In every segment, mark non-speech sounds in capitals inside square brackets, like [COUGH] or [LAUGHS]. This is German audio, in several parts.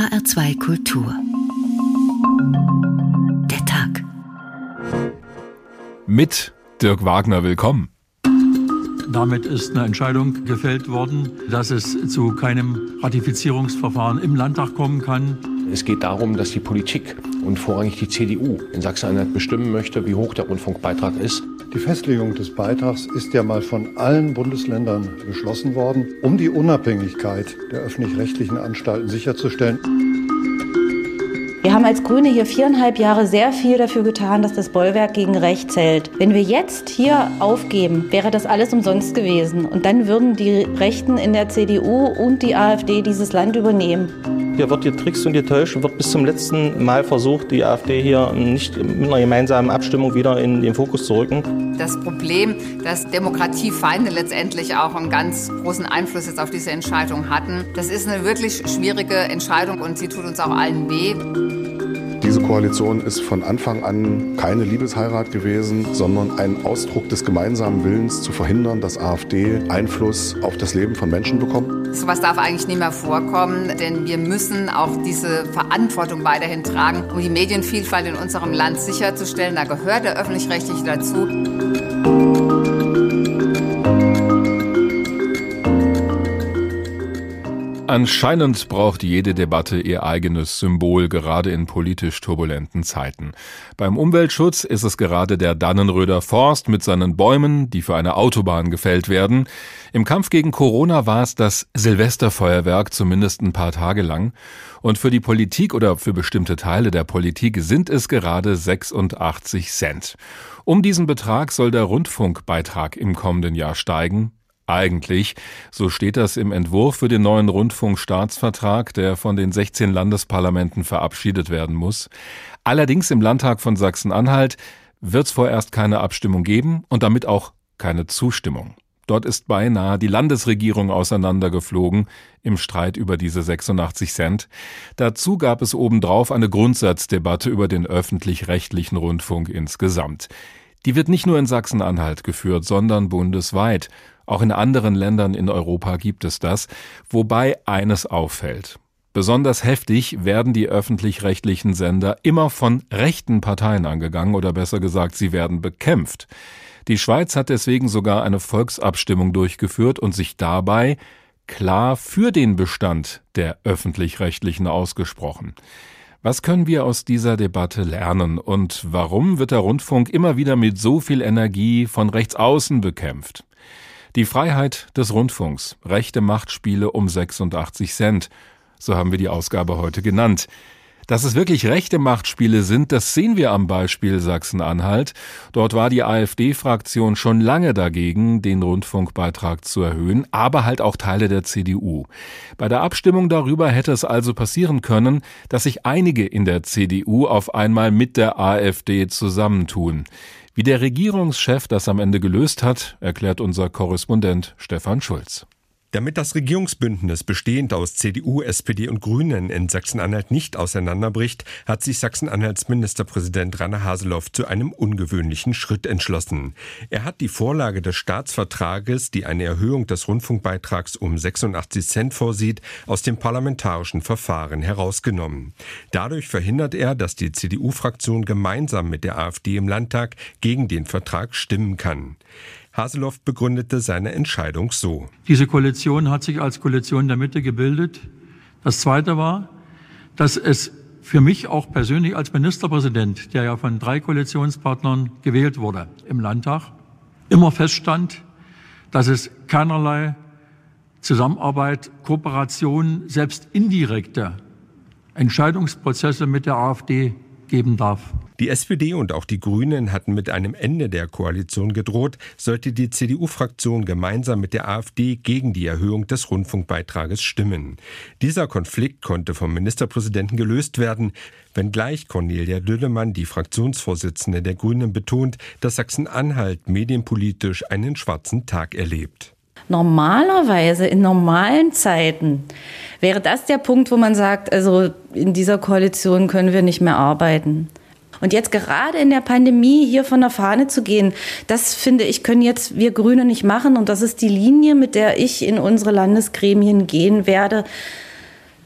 HR2 Kultur. Der Tag. Mit Dirk Wagner willkommen. Damit ist eine Entscheidung gefällt worden, dass es zu keinem Ratifizierungsverfahren im Landtag kommen kann. Es geht darum, dass die Politik und vorrangig die CDU in Sachsen-Anhalt bestimmen möchte, wie hoch der Rundfunkbeitrag ist. Die Festlegung des Beitrags ist ja mal von allen Bundesländern beschlossen worden, um die Unabhängigkeit der öffentlich-rechtlichen Anstalten sicherzustellen. Wir haben als Grüne hier viereinhalb Jahre sehr viel dafür getan, dass das Bollwerk gegen Rechts hält. Wenn wir jetzt hier aufgeben, wäre das alles umsonst gewesen. Und dann würden die Rechten in der CDU und die AfD dieses Land übernehmen. Hier wird getrickst und getäuscht und wird bis zum letzten Mal versucht, die AfD hier nicht mit einer gemeinsamen Abstimmung wieder in den Fokus zu rücken. Das Problem, dass Demokratiefeinde letztendlich auch einen ganz großen Einfluss jetzt auf diese Entscheidung hatten, das ist eine wirklich schwierige Entscheidung und sie tut uns auch allen weh. Diese Koalition ist von Anfang an keine Liebesheirat gewesen, sondern ein Ausdruck des gemeinsamen Willens zu verhindern, dass AfD Einfluss auf das Leben von Menschen bekommt. Sowas darf eigentlich nicht mehr vorkommen, denn wir müssen auch diese Verantwortung weiterhin tragen, um die Medienvielfalt in unserem Land sicherzustellen. Da gehört der öffentlich-rechtliche dazu. Anscheinend braucht jede Debatte ihr eigenes Symbol, gerade in politisch turbulenten Zeiten. Beim Umweltschutz ist es gerade der Dannenröder Forst mit seinen Bäumen, die für eine Autobahn gefällt werden. Im Kampf gegen Corona war es das Silvesterfeuerwerk zumindest ein paar Tage lang. Und für die Politik oder für bestimmte Teile der Politik sind es gerade 86 Cent. Um diesen Betrag soll der Rundfunkbeitrag im kommenden Jahr steigen. Eigentlich, so steht das im Entwurf für den neuen Rundfunkstaatsvertrag, der von den 16 Landesparlamenten verabschiedet werden muss. Allerdings im Landtag von Sachsen-Anhalt wird es vorerst keine Abstimmung geben und damit auch keine Zustimmung. Dort ist beinahe die Landesregierung auseinandergeflogen im Streit über diese 86 Cent. Dazu gab es obendrauf eine Grundsatzdebatte über den öffentlich-rechtlichen Rundfunk insgesamt. Die wird nicht nur in Sachsen-Anhalt geführt, sondern bundesweit. Auch in anderen Ländern in Europa gibt es das, wobei eines auffällt. Besonders heftig werden die öffentlich-rechtlichen Sender immer von rechten Parteien angegangen oder besser gesagt, sie werden bekämpft. Die Schweiz hat deswegen sogar eine Volksabstimmung durchgeführt und sich dabei klar für den Bestand der öffentlich-rechtlichen ausgesprochen. Was können wir aus dieser Debatte lernen und warum wird der Rundfunk immer wieder mit so viel Energie von rechts außen bekämpft? Die Freiheit des Rundfunks, rechte Machtspiele um 86 Cent, so haben wir die Ausgabe heute genannt. Dass es wirklich rechte Machtspiele sind, das sehen wir am Beispiel Sachsen-Anhalt. Dort war die AfD-Fraktion schon lange dagegen, den Rundfunkbeitrag zu erhöhen, aber halt auch Teile der CDU. Bei der Abstimmung darüber hätte es also passieren können, dass sich einige in der CDU auf einmal mit der AfD zusammentun. Wie der Regierungschef das am Ende gelöst hat, erklärt unser Korrespondent Stefan Schulz. Damit das Regierungsbündnis bestehend aus CDU, SPD und Grünen in Sachsen-Anhalt nicht auseinanderbricht, hat sich Sachsen-Anhalts Ministerpräsident Rainer Haseloff zu einem ungewöhnlichen Schritt entschlossen. Er hat die Vorlage des Staatsvertrages, die eine Erhöhung des Rundfunkbeitrags um 86 Cent vorsieht, aus dem parlamentarischen Verfahren herausgenommen. Dadurch verhindert er, dass die CDU-Fraktion gemeinsam mit der AfD im Landtag gegen den Vertrag stimmen kann. Haseloff begründete seine Entscheidung so. Diese Koalition hat sich als Koalition der Mitte gebildet. Das Zweite war, dass es für mich auch persönlich als Ministerpräsident, der ja von drei Koalitionspartnern gewählt wurde im Landtag, immer feststand, dass es keinerlei Zusammenarbeit, Kooperation, selbst indirekte Entscheidungsprozesse mit der AfD geben darf. Die SPD und auch die Grünen hatten mit einem Ende der Koalition gedroht, sollte die CDU-Fraktion gemeinsam mit der AfD gegen die Erhöhung des Rundfunkbeitrages stimmen. Dieser Konflikt konnte vom Ministerpräsidenten gelöst werden, wenngleich Cornelia Düllemann, die Fraktionsvorsitzende der Grünen, betont, dass Sachsen-Anhalt medienpolitisch einen schwarzen Tag erlebt. Normalerweise in normalen Zeiten wäre das der Punkt, wo man sagt, also in dieser Koalition können wir nicht mehr arbeiten. Und jetzt gerade in der Pandemie hier von der Fahne zu gehen, das finde ich, können jetzt wir Grüne nicht machen. Und das ist die Linie, mit der ich in unsere Landesgremien gehen werde.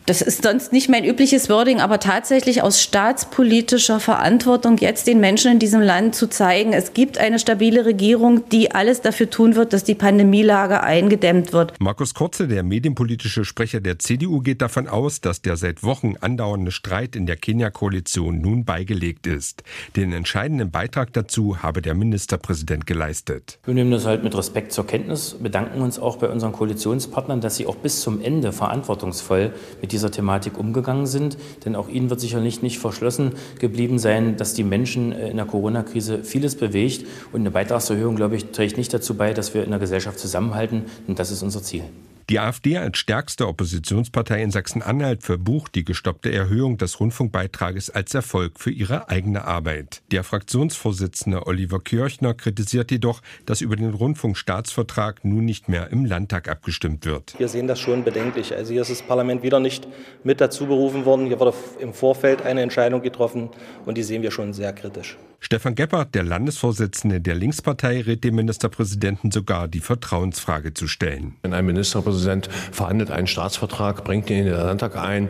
Das ist sonst nicht mein übliches Wording, aber tatsächlich aus staatspolitischer Verantwortung jetzt den Menschen in diesem Land zu zeigen, es gibt eine stabile Regierung, die alles dafür tun wird, dass die Pandemielage eingedämmt wird. Markus Kurze, der medienpolitische Sprecher der CDU, geht davon aus, dass der seit Wochen andauernde Streit in der Kenia-Koalition nun beigelegt ist. Den entscheidenden Beitrag dazu habe der Ministerpräsident geleistet. Wir nehmen das halt mit Respekt zur Kenntnis, bedanken uns auch bei unseren Koalitionspartnern, dass sie auch bis zum Ende verantwortungsvoll mit dieser Thematik umgegangen sind. Denn auch Ihnen wird sicherlich nicht verschlossen geblieben sein, dass die Menschen äh, in der Corona-Krise vieles bewegt. Und eine Beitragserhöhung, glaube ich, trägt nicht dazu bei, dass wir in der Gesellschaft zusammenhalten. Und das ist unser Ziel. Die AfD als stärkste Oppositionspartei in Sachsen-Anhalt verbucht die gestoppte Erhöhung des Rundfunkbeitrages als Erfolg für ihre eigene Arbeit. Der Fraktionsvorsitzende Oliver Kirchner kritisiert jedoch, dass über den Rundfunkstaatsvertrag nun nicht mehr im Landtag abgestimmt wird. Wir sehen das schon bedenklich. Also hier ist das Parlament wieder nicht mit dazu berufen worden. Hier wurde im Vorfeld eine Entscheidung getroffen und die sehen wir schon sehr kritisch. Stefan Geppert, der Landesvorsitzende der Linkspartei, rät dem Ministerpräsidenten sogar, die Vertrauensfrage zu stellen. Wenn ein Ministerpräsident verhandelt einen Staatsvertrag, bringt ihn in den Landtag ein,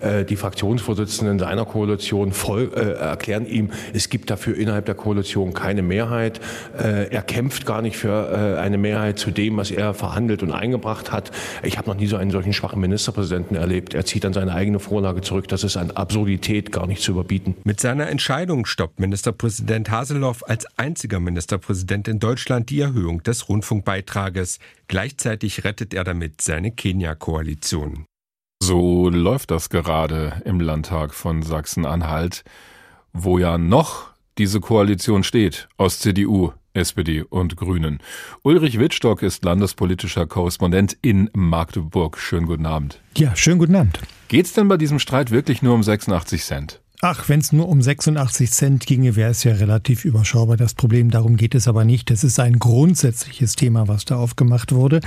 äh, die Fraktionsvorsitzenden seiner Koalition voll, äh, erklären ihm, es gibt dafür innerhalb der Koalition keine Mehrheit. Äh, er kämpft gar nicht für eine Mehrheit zu dem, was er verhandelt und eingebracht hat. Ich habe noch nie so einen solchen schwachen Ministerpräsidenten erlebt. Er zieht dann seine eigene Vorlage zurück. Das ist an Absurdität gar nicht zu überbieten. Mit seiner Entscheidung stoppt Ministerpräsident Präsident Haseloff als einziger Ministerpräsident in Deutschland die Erhöhung des Rundfunkbeitrages. Gleichzeitig rettet er damit seine Kenia-Koalition. So läuft das gerade im Landtag von Sachsen-Anhalt, wo ja noch diese Koalition steht aus CDU, SPD und Grünen. Ulrich Wittstock ist landespolitischer Korrespondent in Magdeburg. Schönen guten Abend. Ja, schönen guten Abend. Geht es denn bei diesem Streit wirklich nur um 86 Cent? Ach, wenn es nur um 86 Cent ginge, wäre es ja relativ überschaubar. Das Problem, darum geht es aber nicht. Das ist ein grundsätzliches Thema, was da aufgemacht wurde.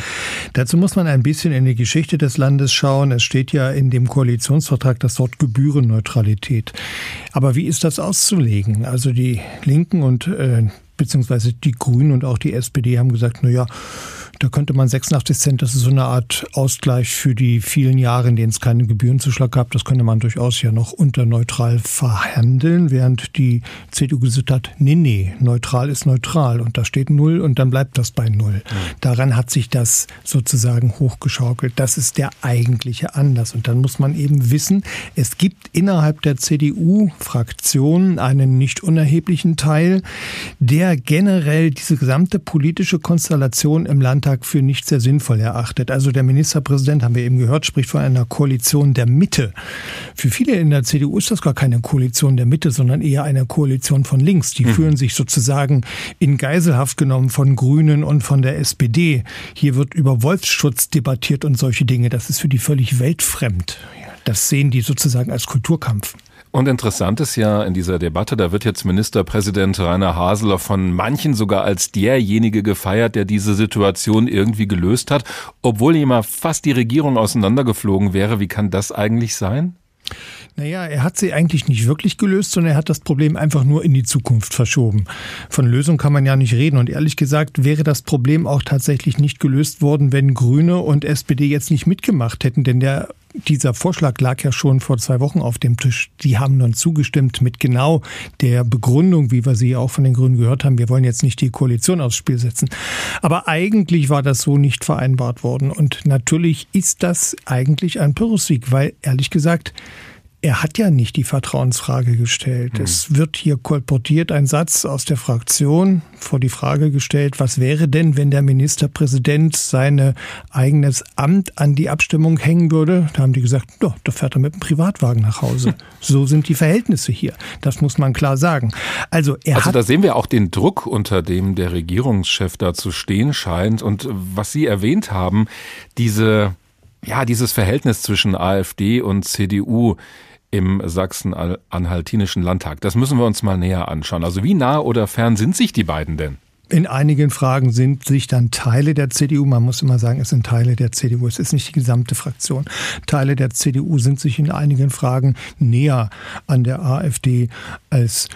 Dazu muss man ein bisschen in die Geschichte des Landes schauen. Es steht ja in dem Koalitionsvertrag das Wort Gebührenneutralität. Aber wie ist das auszulegen? Also die Linken und äh, beziehungsweise die Grünen und auch die SPD haben gesagt, na ja, da könnte man 86 Cent, das ist so eine Art Ausgleich für die vielen Jahre, in denen es keinen Gebührenzuschlag gab. Das könnte man durchaus ja noch unterneutral verhandeln, während die CDU gesagt hat, nee, nee, neutral ist neutral und da steht Null und dann bleibt das bei Null. Ja. Daran hat sich das sozusagen hochgeschaukelt. Das ist der eigentliche Anlass. Und dann muss man eben wissen, es gibt innerhalb der CDU-Fraktion einen nicht unerheblichen Teil, der generell diese gesamte politische Konstellation im Landtag Landtag für nicht sehr sinnvoll erachtet. Also der Ministerpräsident, haben wir eben gehört, spricht von einer Koalition der Mitte. Für viele in der CDU ist das gar keine Koalition der Mitte, sondern eher eine Koalition von links. Die mhm. fühlen sich sozusagen in Geiselhaft genommen von Grünen und von der SPD. Hier wird über Wolfsschutz debattiert und solche Dinge. Das ist für die völlig weltfremd. Das sehen die sozusagen als Kulturkampf. Und interessant ist ja in dieser Debatte, da wird jetzt Ministerpräsident Rainer Haseler von manchen sogar als derjenige gefeiert, der diese Situation irgendwie gelöst hat, obwohl ihm mal fast die Regierung auseinandergeflogen wäre. Wie kann das eigentlich sein? Naja, er hat sie eigentlich nicht wirklich gelöst, sondern er hat das Problem einfach nur in die Zukunft verschoben. Von Lösung kann man ja nicht reden. Und ehrlich gesagt wäre das Problem auch tatsächlich nicht gelöst worden, wenn Grüne und SPD jetzt nicht mitgemacht hätten. Denn der dieser Vorschlag lag ja schon vor zwei Wochen auf dem Tisch. Die haben nun zugestimmt mit genau der Begründung, wie wir sie auch von den Grünen gehört haben. Wir wollen jetzt nicht die Koalition aufs Spiel setzen. Aber eigentlich war das so nicht vereinbart worden. Und natürlich ist das eigentlich ein Pyrrhussieg, weil ehrlich gesagt, er hat ja nicht die Vertrauensfrage gestellt. Hm. Es wird hier kolportiert ein Satz aus der Fraktion vor die Frage gestellt, was wäre denn, wenn der Ministerpräsident sein eigenes Amt an die Abstimmung hängen würde? Da haben die gesagt, doch, da fährt er mit dem Privatwagen nach Hause. [LAUGHS] so sind die Verhältnisse hier. Das muss man klar sagen. Also, er also da sehen wir auch den Druck, unter dem der Regierungschef da zu stehen scheint. Und was Sie erwähnt haben, diese ja, dieses Verhältnis zwischen AfD und CDU, im Sachsen-Anhaltinischen Landtag. Das müssen wir uns mal näher anschauen. Also wie nah oder fern sind sich die beiden denn? In einigen Fragen sind sich dann Teile der CDU, man muss immer sagen, es sind Teile der CDU, es ist nicht die gesamte Fraktion. Teile der CDU sind sich in einigen Fragen näher an der AfD als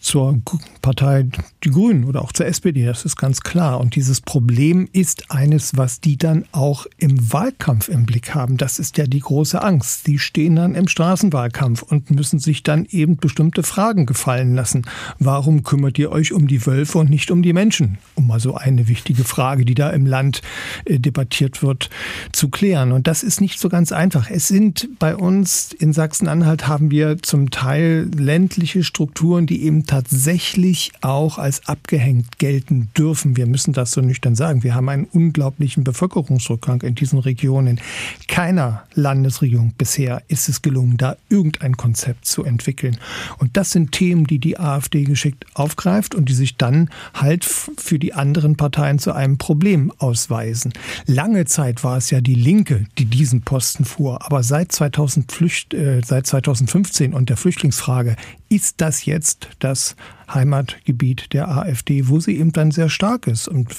zur Partei Die Grünen oder auch zur SPD, das ist ganz klar. Und dieses Problem ist eines, was die dann auch im Wahlkampf im Blick haben. Das ist ja die große Angst. Die stehen dann im Straßenwahlkampf und müssen sich dann eben bestimmte Fragen gefallen lassen. Warum kümmert ihr euch um die Wölfe und nicht um die Menschen? Um mal so eine wichtige Frage, die da im Land äh, debattiert wird, zu klären. Und das ist nicht so ganz einfach. Es sind bei uns in Sachsen-Anhalt haben wir zum Teil ländliche Strukturen, die eben tatsächlich auch als abgehängt gelten dürfen. Wir müssen das so nüchtern sagen. Wir haben einen unglaublichen Bevölkerungsrückgang in diesen Regionen. Keiner Landesregierung bisher ist es gelungen, da irgendein Konzept zu entwickeln. Und das sind Themen, die die AfD geschickt aufgreift und die sich dann halt für die anderen Parteien zu einem Problem ausweisen. Lange Zeit war es ja die Linke, die diesen Posten fuhr. Aber seit, 2000 Flücht, äh, seit 2015 und der Flüchtlingsfrage ist das jetzt das Heimatgebiet der AfD, wo sie eben dann sehr stark ist und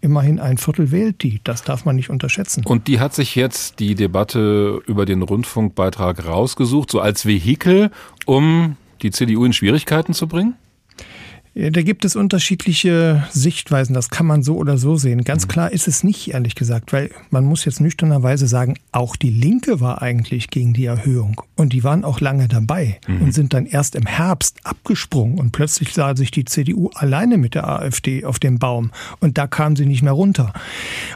immerhin ein Viertel wählt die. Das darf man nicht unterschätzen. Und die hat sich jetzt die Debatte über den Rundfunkbeitrag rausgesucht, so als Vehikel, um die CDU in Schwierigkeiten zu bringen? Da gibt es unterschiedliche Sichtweisen, das kann man so oder so sehen. Ganz mhm. klar ist es nicht, ehrlich gesagt, weil man muss jetzt nüchternerweise sagen, auch die Linke war eigentlich gegen die Erhöhung und die waren auch lange dabei mhm. und sind dann erst im Herbst abgesprungen und plötzlich sah sich die CDU alleine mit der AfD auf dem Baum und da kam sie nicht mehr runter.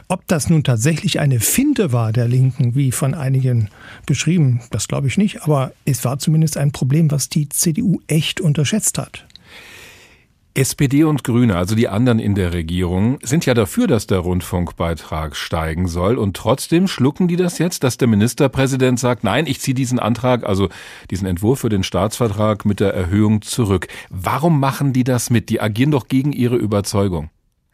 Ob das nun tatsächlich eine Finte war der Linken, wie von einigen beschrieben, das glaube ich nicht, aber es war zumindest ein Problem, was die CDU echt unterschätzt hat. SPD und Grüne, also die anderen in der Regierung, sind ja dafür, dass der Rundfunkbeitrag steigen soll. Und trotzdem schlucken die das jetzt, dass der Ministerpräsident sagt, nein, ich ziehe diesen Antrag, also diesen Entwurf für den Staatsvertrag mit der Erhöhung zurück. Warum machen die das mit? Die agieren doch gegen ihre Überzeugung.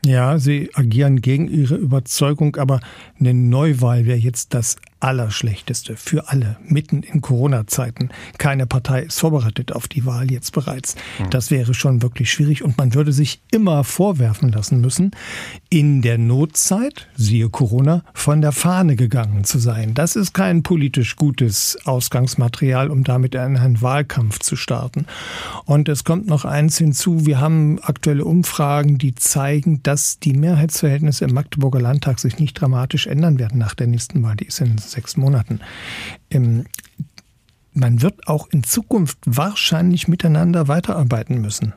Ja, sie agieren gegen ihre Überzeugung, aber eine Neuwahl wäre jetzt das Allerschlechteste für alle, mitten in Corona-Zeiten. Keine Partei ist vorbereitet auf die Wahl jetzt bereits. Hm. Das wäre schon wirklich schwierig und man würde sich immer vorwerfen lassen müssen, in der Notzeit, siehe Corona, von der Fahne gegangen zu sein. Das ist kein politisch gutes Ausgangsmaterial, um damit einen Wahlkampf zu starten. Und es kommt noch eins hinzu, wir haben aktuelle Umfragen, die zeigen, dass die Mehrheitsverhältnisse im Magdeburger Landtag sich nicht dramatisch ändern werden nach der nächsten Wahl. Die ist in sechs Monaten. Ähm, man wird auch in Zukunft wahrscheinlich miteinander weiterarbeiten müssen.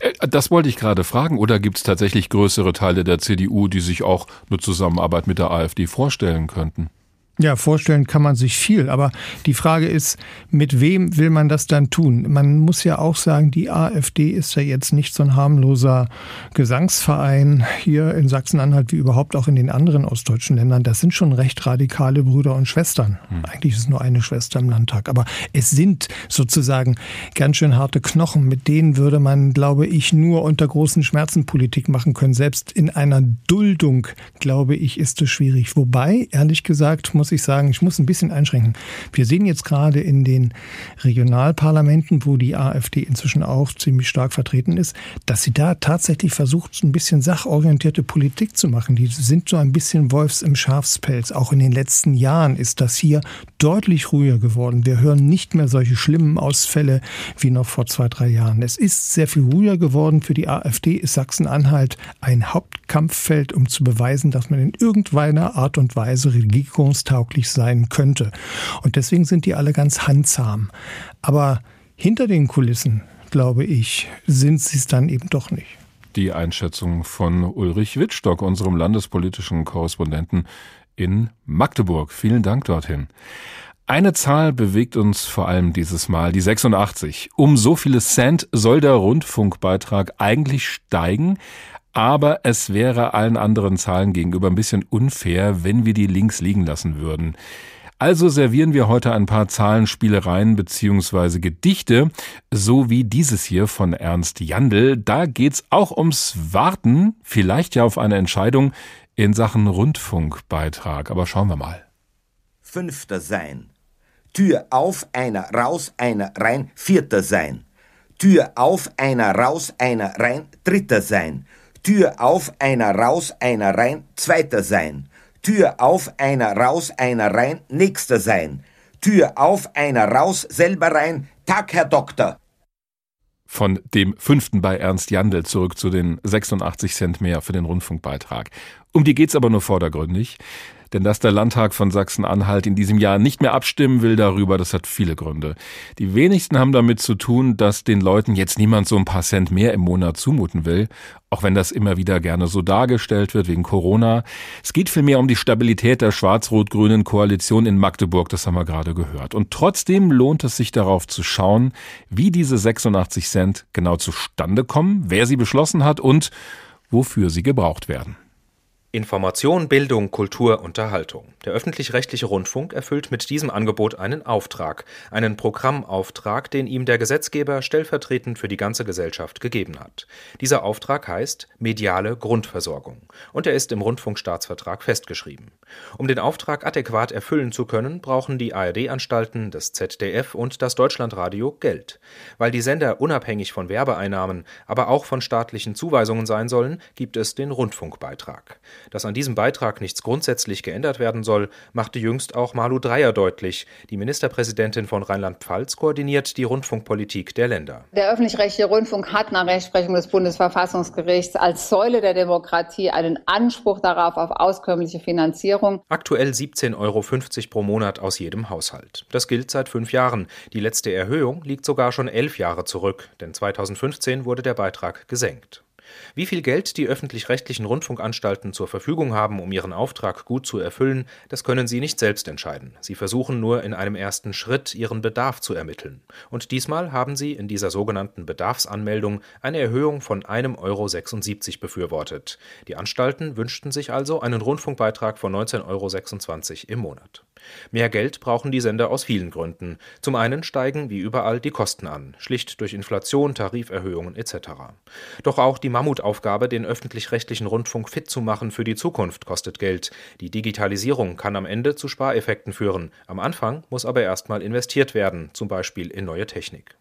Äh, das wollte ich gerade fragen. Oder gibt es tatsächlich größere Teile der CDU, die sich auch eine Zusammenarbeit mit der AfD vorstellen könnten? Ja, vorstellen kann man sich viel, aber die Frage ist, mit wem will man das dann tun? Man muss ja auch sagen, die AfD ist ja jetzt nicht so ein harmloser Gesangsverein hier in Sachsen-Anhalt wie überhaupt auch in den anderen ostdeutschen Ländern. Das sind schon recht radikale Brüder und Schwestern. Hm. Eigentlich ist es nur eine Schwester im Landtag, aber es sind sozusagen ganz schön harte Knochen. Mit denen würde man, glaube ich, nur unter großen Schmerzen Politik machen können. Selbst in einer Duldung, glaube ich, ist es schwierig. Wobei, ehrlich gesagt, muss muss ich sagen, ich muss ein bisschen einschränken. Wir sehen jetzt gerade in den Regionalparlamenten, wo die AfD inzwischen auch ziemlich stark vertreten ist, dass sie da tatsächlich versucht, ein bisschen sachorientierte Politik zu machen. Die sind so ein bisschen Wolfs im Schafspelz. Auch in den letzten Jahren ist das hier deutlich ruhiger geworden. Wir hören nicht mehr solche schlimmen Ausfälle wie noch vor zwei, drei Jahren. Es ist sehr viel ruhiger geworden. Für die AfD ist Sachsen-Anhalt ein Hauptkampffeld, um zu beweisen, dass man in irgendeiner Art und Weise regierungstauglich tauglich sein könnte. Und deswegen sind die alle ganz handsam. Aber hinter den Kulissen, glaube ich, sind sie es dann eben doch nicht. Die Einschätzung von Ulrich Wittstock, unserem landespolitischen Korrespondenten in Magdeburg. Vielen Dank dorthin. Eine Zahl bewegt uns vor allem dieses Mal, die 86. Um so viele Cent soll der Rundfunkbeitrag eigentlich steigen, aber es wäre allen anderen Zahlen gegenüber ein bisschen unfair, wenn wir die links liegen lassen würden. Also servieren wir heute ein paar Zahlenspielereien beziehungsweise Gedichte, so wie dieses hier von Ernst Jandl. Da geht's auch ums Warten, vielleicht ja auf eine Entscheidung in Sachen Rundfunkbeitrag. Aber schauen wir mal. Fünfter sein. Tür auf, einer raus, einer rein, vierter sein. Tür auf, einer raus, einer rein, dritter sein. Tür auf, einer raus, einer rein, zweiter sein. Tür auf, einer raus, einer rein, nächster sein. Tür auf, einer raus, selber rein, Tag, Herr Doktor. Von dem fünften bei Ernst Jandl zurück zu den 86 Cent mehr für den Rundfunkbeitrag. Um die geht's aber nur vordergründig. Denn dass der Landtag von Sachsen-Anhalt in diesem Jahr nicht mehr abstimmen will darüber, das hat viele Gründe. Die wenigsten haben damit zu tun, dass den Leuten jetzt niemand so ein paar Cent mehr im Monat zumuten will, auch wenn das immer wieder gerne so dargestellt wird wegen Corona. Es geht vielmehr um die Stabilität der schwarz-rot-grünen Koalition in Magdeburg, das haben wir gerade gehört. Und trotzdem lohnt es sich darauf zu schauen, wie diese 86 Cent genau zustande kommen, wer sie beschlossen hat und wofür sie gebraucht werden. Information, Bildung, Kultur, Unterhaltung. Der öffentlich-rechtliche Rundfunk erfüllt mit diesem Angebot einen Auftrag, einen Programmauftrag, den ihm der Gesetzgeber stellvertretend für die ganze Gesellschaft gegeben hat. Dieser Auftrag heißt mediale Grundversorgung und er ist im Rundfunkstaatsvertrag festgeschrieben. Um den Auftrag adäquat erfüllen zu können, brauchen die ARD-Anstalten, das ZDF und das Deutschlandradio Geld. Weil die Sender unabhängig von Werbeeinnahmen, aber auch von staatlichen Zuweisungen sein sollen, gibt es den Rundfunkbeitrag. Dass an diesem Beitrag nichts grundsätzlich geändert werden soll, machte jüngst auch Malu Dreyer deutlich. Die Ministerpräsidentin von Rheinland-Pfalz koordiniert die Rundfunkpolitik der Länder. Der öffentlich-rechtliche Rundfunk hat nach Rechtsprechung des Bundesverfassungsgerichts als Säule der Demokratie einen Anspruch darauf auf auskömmliche Finanzierung. Aktuell 17,50 Euro pro Monat aus jedem Haushalt. Das gilt seit fünf Jahren. Die letzte Erhöhung liegt sogar schon elf Jahre zurück, denn 2015 wurde der Beitrag gesenkt. Wie viel Geld die öffentlich-rechtlichen Rundfunkanstalten zur Verfügung haben, um ihren Auftrag gut zu erfüllen, das können sie nicht selbst entscheiden. Sie versuchen nur in einem ersten Schritt ihren Bedarf zu ermitteln. Und diesmal haben sie in dieser sogenannten Bedarfsanmeldung eine Erhöhung von 1,76 Euro befürwortet. Die Anstalten wünschten sich also einen Rundfunkbeitrag von 19,26 Euro im Monat. Mehr Geld brauchen die Sender aus vielen Gründen. Zum einen steigen wie überall die Kosten an, schlicht durch Inflation, Tariferhöhungen etc. Doch auch die Mammutaufgabe, den öffentlich-rechtlichen Rundfunk fit zu machen für die Zukunft, kostet Geld. Die Digitalisierung kann am Ende zu Spareffekten führen. Am Anfang muss aber erstmal investiert werden, zum Beispiel in neue Technik.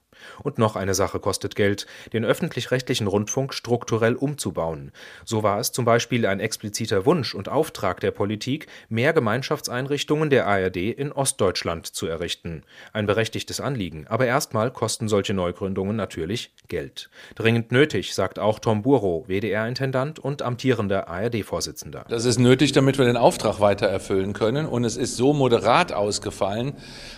Und noch eine Sache kostet Geld, den öffentlich-rechtlichen Rundfunk strukturell umzubauen. So war es zum Beispiel ein expliziter Wunsch und Auftrag der Politik, mehr Gemeinschaftseinrichtungen der ARD in Ostdeutschland zu errichten. Ein berechtigtes Anliegen, aber erstmal kosten solche Neugründungen natürlich Geld. Dringend nötig, sagt auch Tom Burow, WDR-Intendant und amtierender ARD-Vorsitzender. Das ist nötig, damit wir den Auftrag weiter erfüllen können. Und es ist so moderat ausgefallen,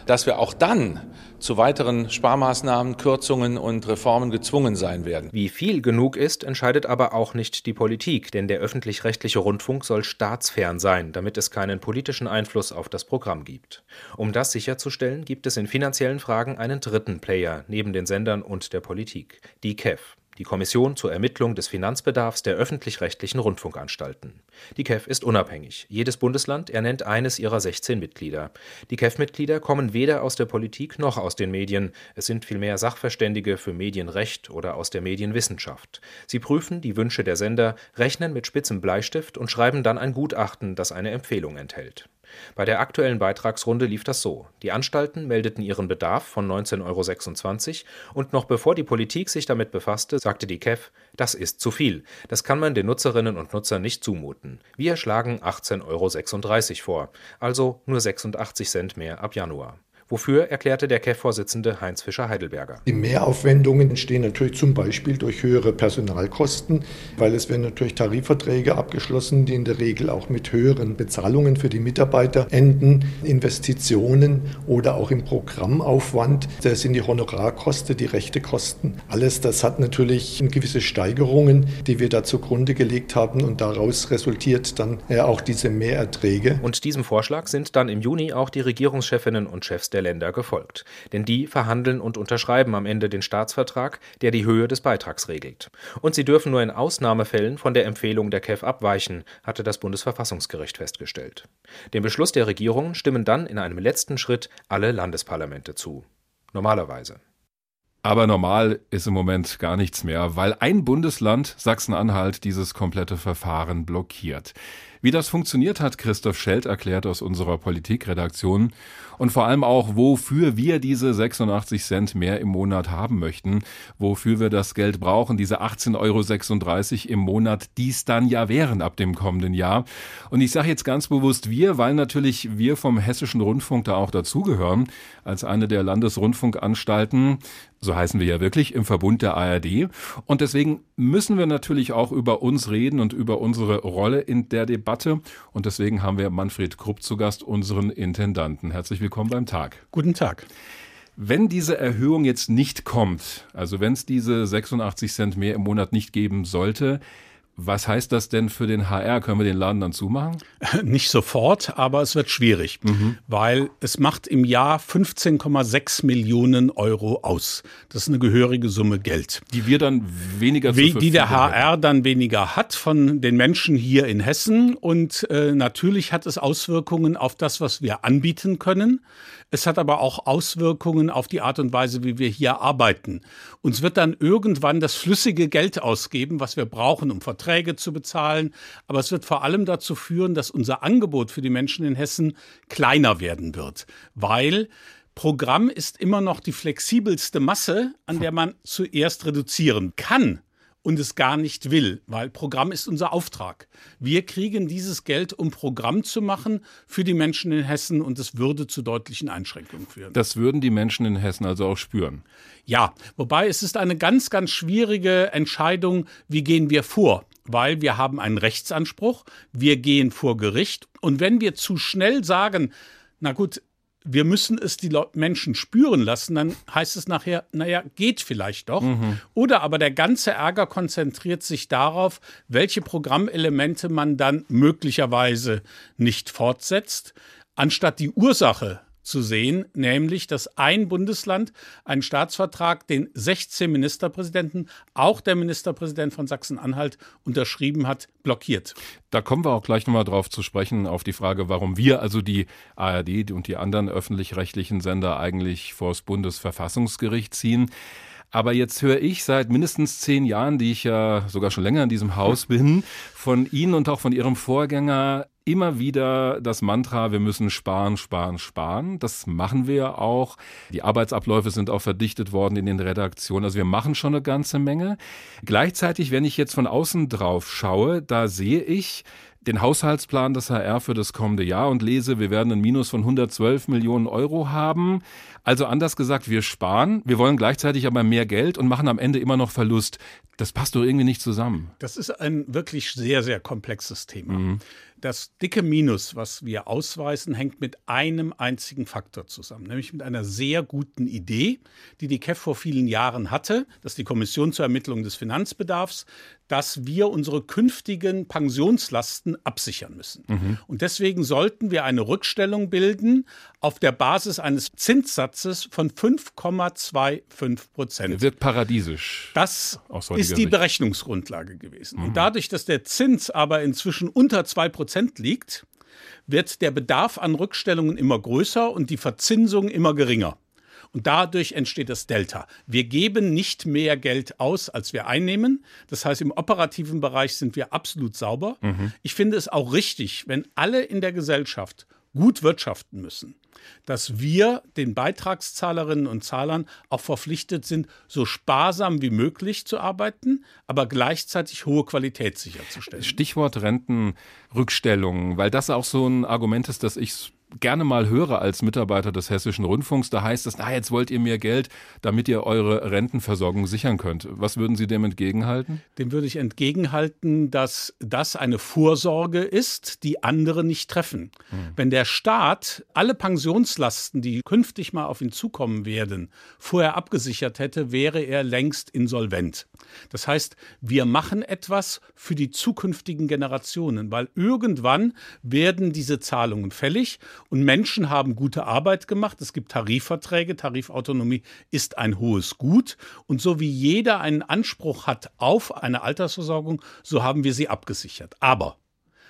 dass wir auch dann zu weiteren Sparmaßnahmen, Kürzungen und Reformen gezwungen sein werden. Wie viel genug ist, entscheidet aber auch nicht die Politik, denn der öffentlich-rechtliche Rundfunk soll staatsfern sein, damit es keinen politischen Einfluss auf das Programm gibt. Um das sicherzustellen, gibt es in finanziellen Fragen einen dritten Player neben den Sendern und der Politik, die KEF die Kommission zur Ermittlung des Finanzbedarfs der öffentlich-rechtlichen Rundfunkanstalten. Die KEF ist unabhängig. Jedes Bundesland ernennt eines ihrer 16 Mitglieder. Die KEF-Mitglieder kommen weder aus der Politik noch aus den Medien. Es sind vielmehr Sachverständige für Medienrecht oder aus der Medienwissenschaft. Sie prüfen die Wünsche der Sender, rechnen mit spitzem Bleistift und schreiben dann ein Gutachten, das eine Empfehlung enthält. Bei der aktuellen Beitragsrunde lief das so: Die Anstalten meldeten ihren Bedarf von 19,26 Euro und noch bevor die Politik sich damit befasste, sagte die KEF: Das ist zu viel. Das kann man den Nutzerinnen und Nutzern nicht zumuten. Wir schlagen 18,36 Euro vor, also nur 86 Cent mehr ab Januar Wofür erklärte der KEF-Vorsitzende Heinz Fischer-Heidelberger. Die Mehraufwendungen entstehen natürlich zum Beispiel durch höhere Personalkosten, weil es werden natürlich Tarifverträge abgeschlossen, die in der Regel auch mit höheren Bezahlungen für die Mitarbeiter enden. Investitionen oder auch im Programmaufwand, das sind die Honorarkosten, die Rechtekosten. Alles das hat natürlich gewisse Steigerungen, die wir da zugrunde gelegt haben und daraus resultiert dann auch diese Mehrerträge. Und diesem Vorschlag sind dann im Juni auch die Regierungschefinnen und Chefs der der Länder gefolgt. Denn die verhandeln und unterschreiben am Ende den Staatsvertrag, der die Höhe des Beitrags regelt. Und sie dürfen nur in Ausnahmefällen von der Empfehlung der KEF abweichen, hatte das Bundesverfassungsgericht festgestellt. Dem Beschluss der Regierung stimmen dann in einem letzten Schritt alle Landesparlamente zu. Normalerweise. Aber normal ist im Moment gar nichts mehr, weil ein Bundesland, Sachsen-Anhalt, dieses komplette Verfahren blockiert. Wie das funktioniert hat, Christoph Schelt erklärt aus unserer Politikredaktion und vor allem auch, wofür wir diese 86 Cent mehr im Monat haben möchten, wofür wir das Geld brauchen, diese 18,36 Euro im Monat, dies dann ja wären ab dem kommenden Jahr. Und ich sage jetzt ganz bewusst wir, weil natürlich wir vom Hessischen Rundfunk da auch dazugehören, als eine der Landesrundfunkanstalten so heißen wir ja wirklich, im Verbund der ARD. Und deswegen müssen wir natürlich auch über uns reden und über unsere Rolle in der Debatte. Und deswegen haben wir Manfred Krupp zu Gast, unseren Intendanten. Herzlich willkommen beim Tag. Guten Tag. Wenn diese Erhöhung jetzt nicht kommt, also wenn es diese 86 Cent mehr im Monat nicht geben sollte, was heißt das denn für den HR? Können wir den Laden dann zumachen? [LAUGHS] Nicht sofort, aber es wird schwierig, mhm. weil es macht im Jahr 15,6 Millionen Euro aus. Das ist eine gehörige Summe Geld. Die wir dann weniger Wie, Die der HR hätten. dann weniger hat von den Menschen hier in Hessen. Und äh, natürlich hat es Auswirkungen auf das, was wir anbieten können. Es hat aber auch Auswirkungen auf die Art und Weise, wie wir hier arbeiten. Uns wird dann irgendwann das flüssige Geld ausgeben, was wir brauchen, um Verträge zu bezahlen. Aber es wird vor allem dazu führen, dass unser Angebot für die Menschen in Hessen kleiner werden wird, weil Programm ist immer noch die flexibelste Masse, an der man zuerst reduzieren kann und es gar nicht will, weil Programm ist unser Auftrag. Wir kriegen dieses Geld, um Programm zu machen für die Menschen in Hessen und es würde zu deutlichen Einschränkungen führen. Das würden die Menschen in Hessen also auch spüren. Ja, wobei es ist eine ganz, ganz schwierige Entscheidung, wie gehen wir vor? Weil wir haben einen Rechtsanspruch, wir gehen vor Gericht und wenn wir zu schnell sagen, na gut, wir müssen es die Menschen spüren lassen, dann heißt es nachher, naja, geht vielleicht doch. Mhm. Oder aber der ganze Ärger konzentriert sich darauf, welche Programmelemente man dann möglicherweise nicht fortsetzt, anstatt die Ursache zu sehen, nämlich dass ein Bundesland einen Staatsvertrag, den 16 Ministerpräsidenten, auch der Ministerpräsident von Sachsen-Anhalt unterschrieben hat, blockiert. Da kommen wir auch gleich nochmal drauf zu sprechen, auf die Frage, warum wir, also die ARD und die anderen öffentlich-rechtlichen Sender eigentlich vor das Bundesverfassungsgericht ziehen. Aber jetzt höre ich seit mindestens zehn Jahren, die ich ja sogar schon länger in diesem Haus bin, von Ihnen und auch von Ihrem Vorgänger immer wieder das Mantra, wir müssen sparen, sparen, sparen. Das machen wir auch. Die Arbeitsabläufe sind auch verdichtet worden in den Redaktionen. Also wir machen schon eine ganze Menge. Gleichzeitig, wenn ich jetzt von außen drauf schaue, da sehe ich, den Haushaltsplan des HR für das kommende Jahr und lese, wir werden ein Minus von 112 Millionen Euro haben. Also anders gesagt, wir sparen, wir wollen gleichzeitig aber mehr Geld und machen am Ende immer noch Verlust. Das passt doch irgendwie nicht zusammen. Das ist ein wirklich sehr, sehr komplexes Thema. Mhm. Das dicke Minus, was wir ausweisen, hängt mit einem einzigen Faktor zusammen, nämlich mit einer sehr guten Idee, die die KEF vor vielen Jahren hatte, dass die Kommission zur Ermittlung des Finanzbedarfs, dass wir unsere künftigen Pensionslasten absichern müssen. Mhm. Und deswegen sollten wir eine Rückstellung bilden auf der Basis eines Zinssatzes von 5,25 Prozent. Wird paradiesisch. Das ist die Sicht. Berechnungsgrundlage gewesen. Mhm. Und dadurch, dass der Zins aber inzwischen unter 2 Prozent liegt, wird der Bedarf an Rückstellungen immer größer und die Verzinsung immer geringer. Und dadurch entsteht das Delta. Wir geben nicht mehr Geld aus, als wir einnehmen. Das heißt, im operativen Bereich sind wir absolut sauber. Mhm. Ich finde es auch richtig, wenn alle in der Gesellschaft gut wirtschaften müssen, dass wir den Beitragszahlerinnen und Zahlern auch verpflichtet sind, so sparsam wie möglich zu arbeiten, aber gleichzeitig hohe Qualität sicherzustellen. Stichwort Rentenrückstellungen, weil das auch so ein Argument ist, das ich gerne mal höre als Mitarbeiter des Hessischen Rundfunks, da heißt es, na, jetzt wollt ihr mehr Geld, damit ihr eure Rentenversorgung sichern könnt. Was würden Sie dem entgegenhalten? Dem würde ich entgegenhalten, dass das eine Vorsorge ist, die andere nicht treffen. Hm. Wenn der Staat alle Pensionslasten, die künftig mal auf ihn zukommen werden, vorher abgesichert hätte, wäre er längst insolvent. Das heißt, wir machen etwas für die zukünftigen Generationen, weil irgendwann werden diese Zahlungen fällig und Menschen haben gute Arbeit gemacht. Es gibt Tarifverträge. Tarifautonomie ist ein hohes Gut. Und so wie jeder einen Anspruch hat auf eine Altersversorgung, so haben wir sie abgesichert. Aber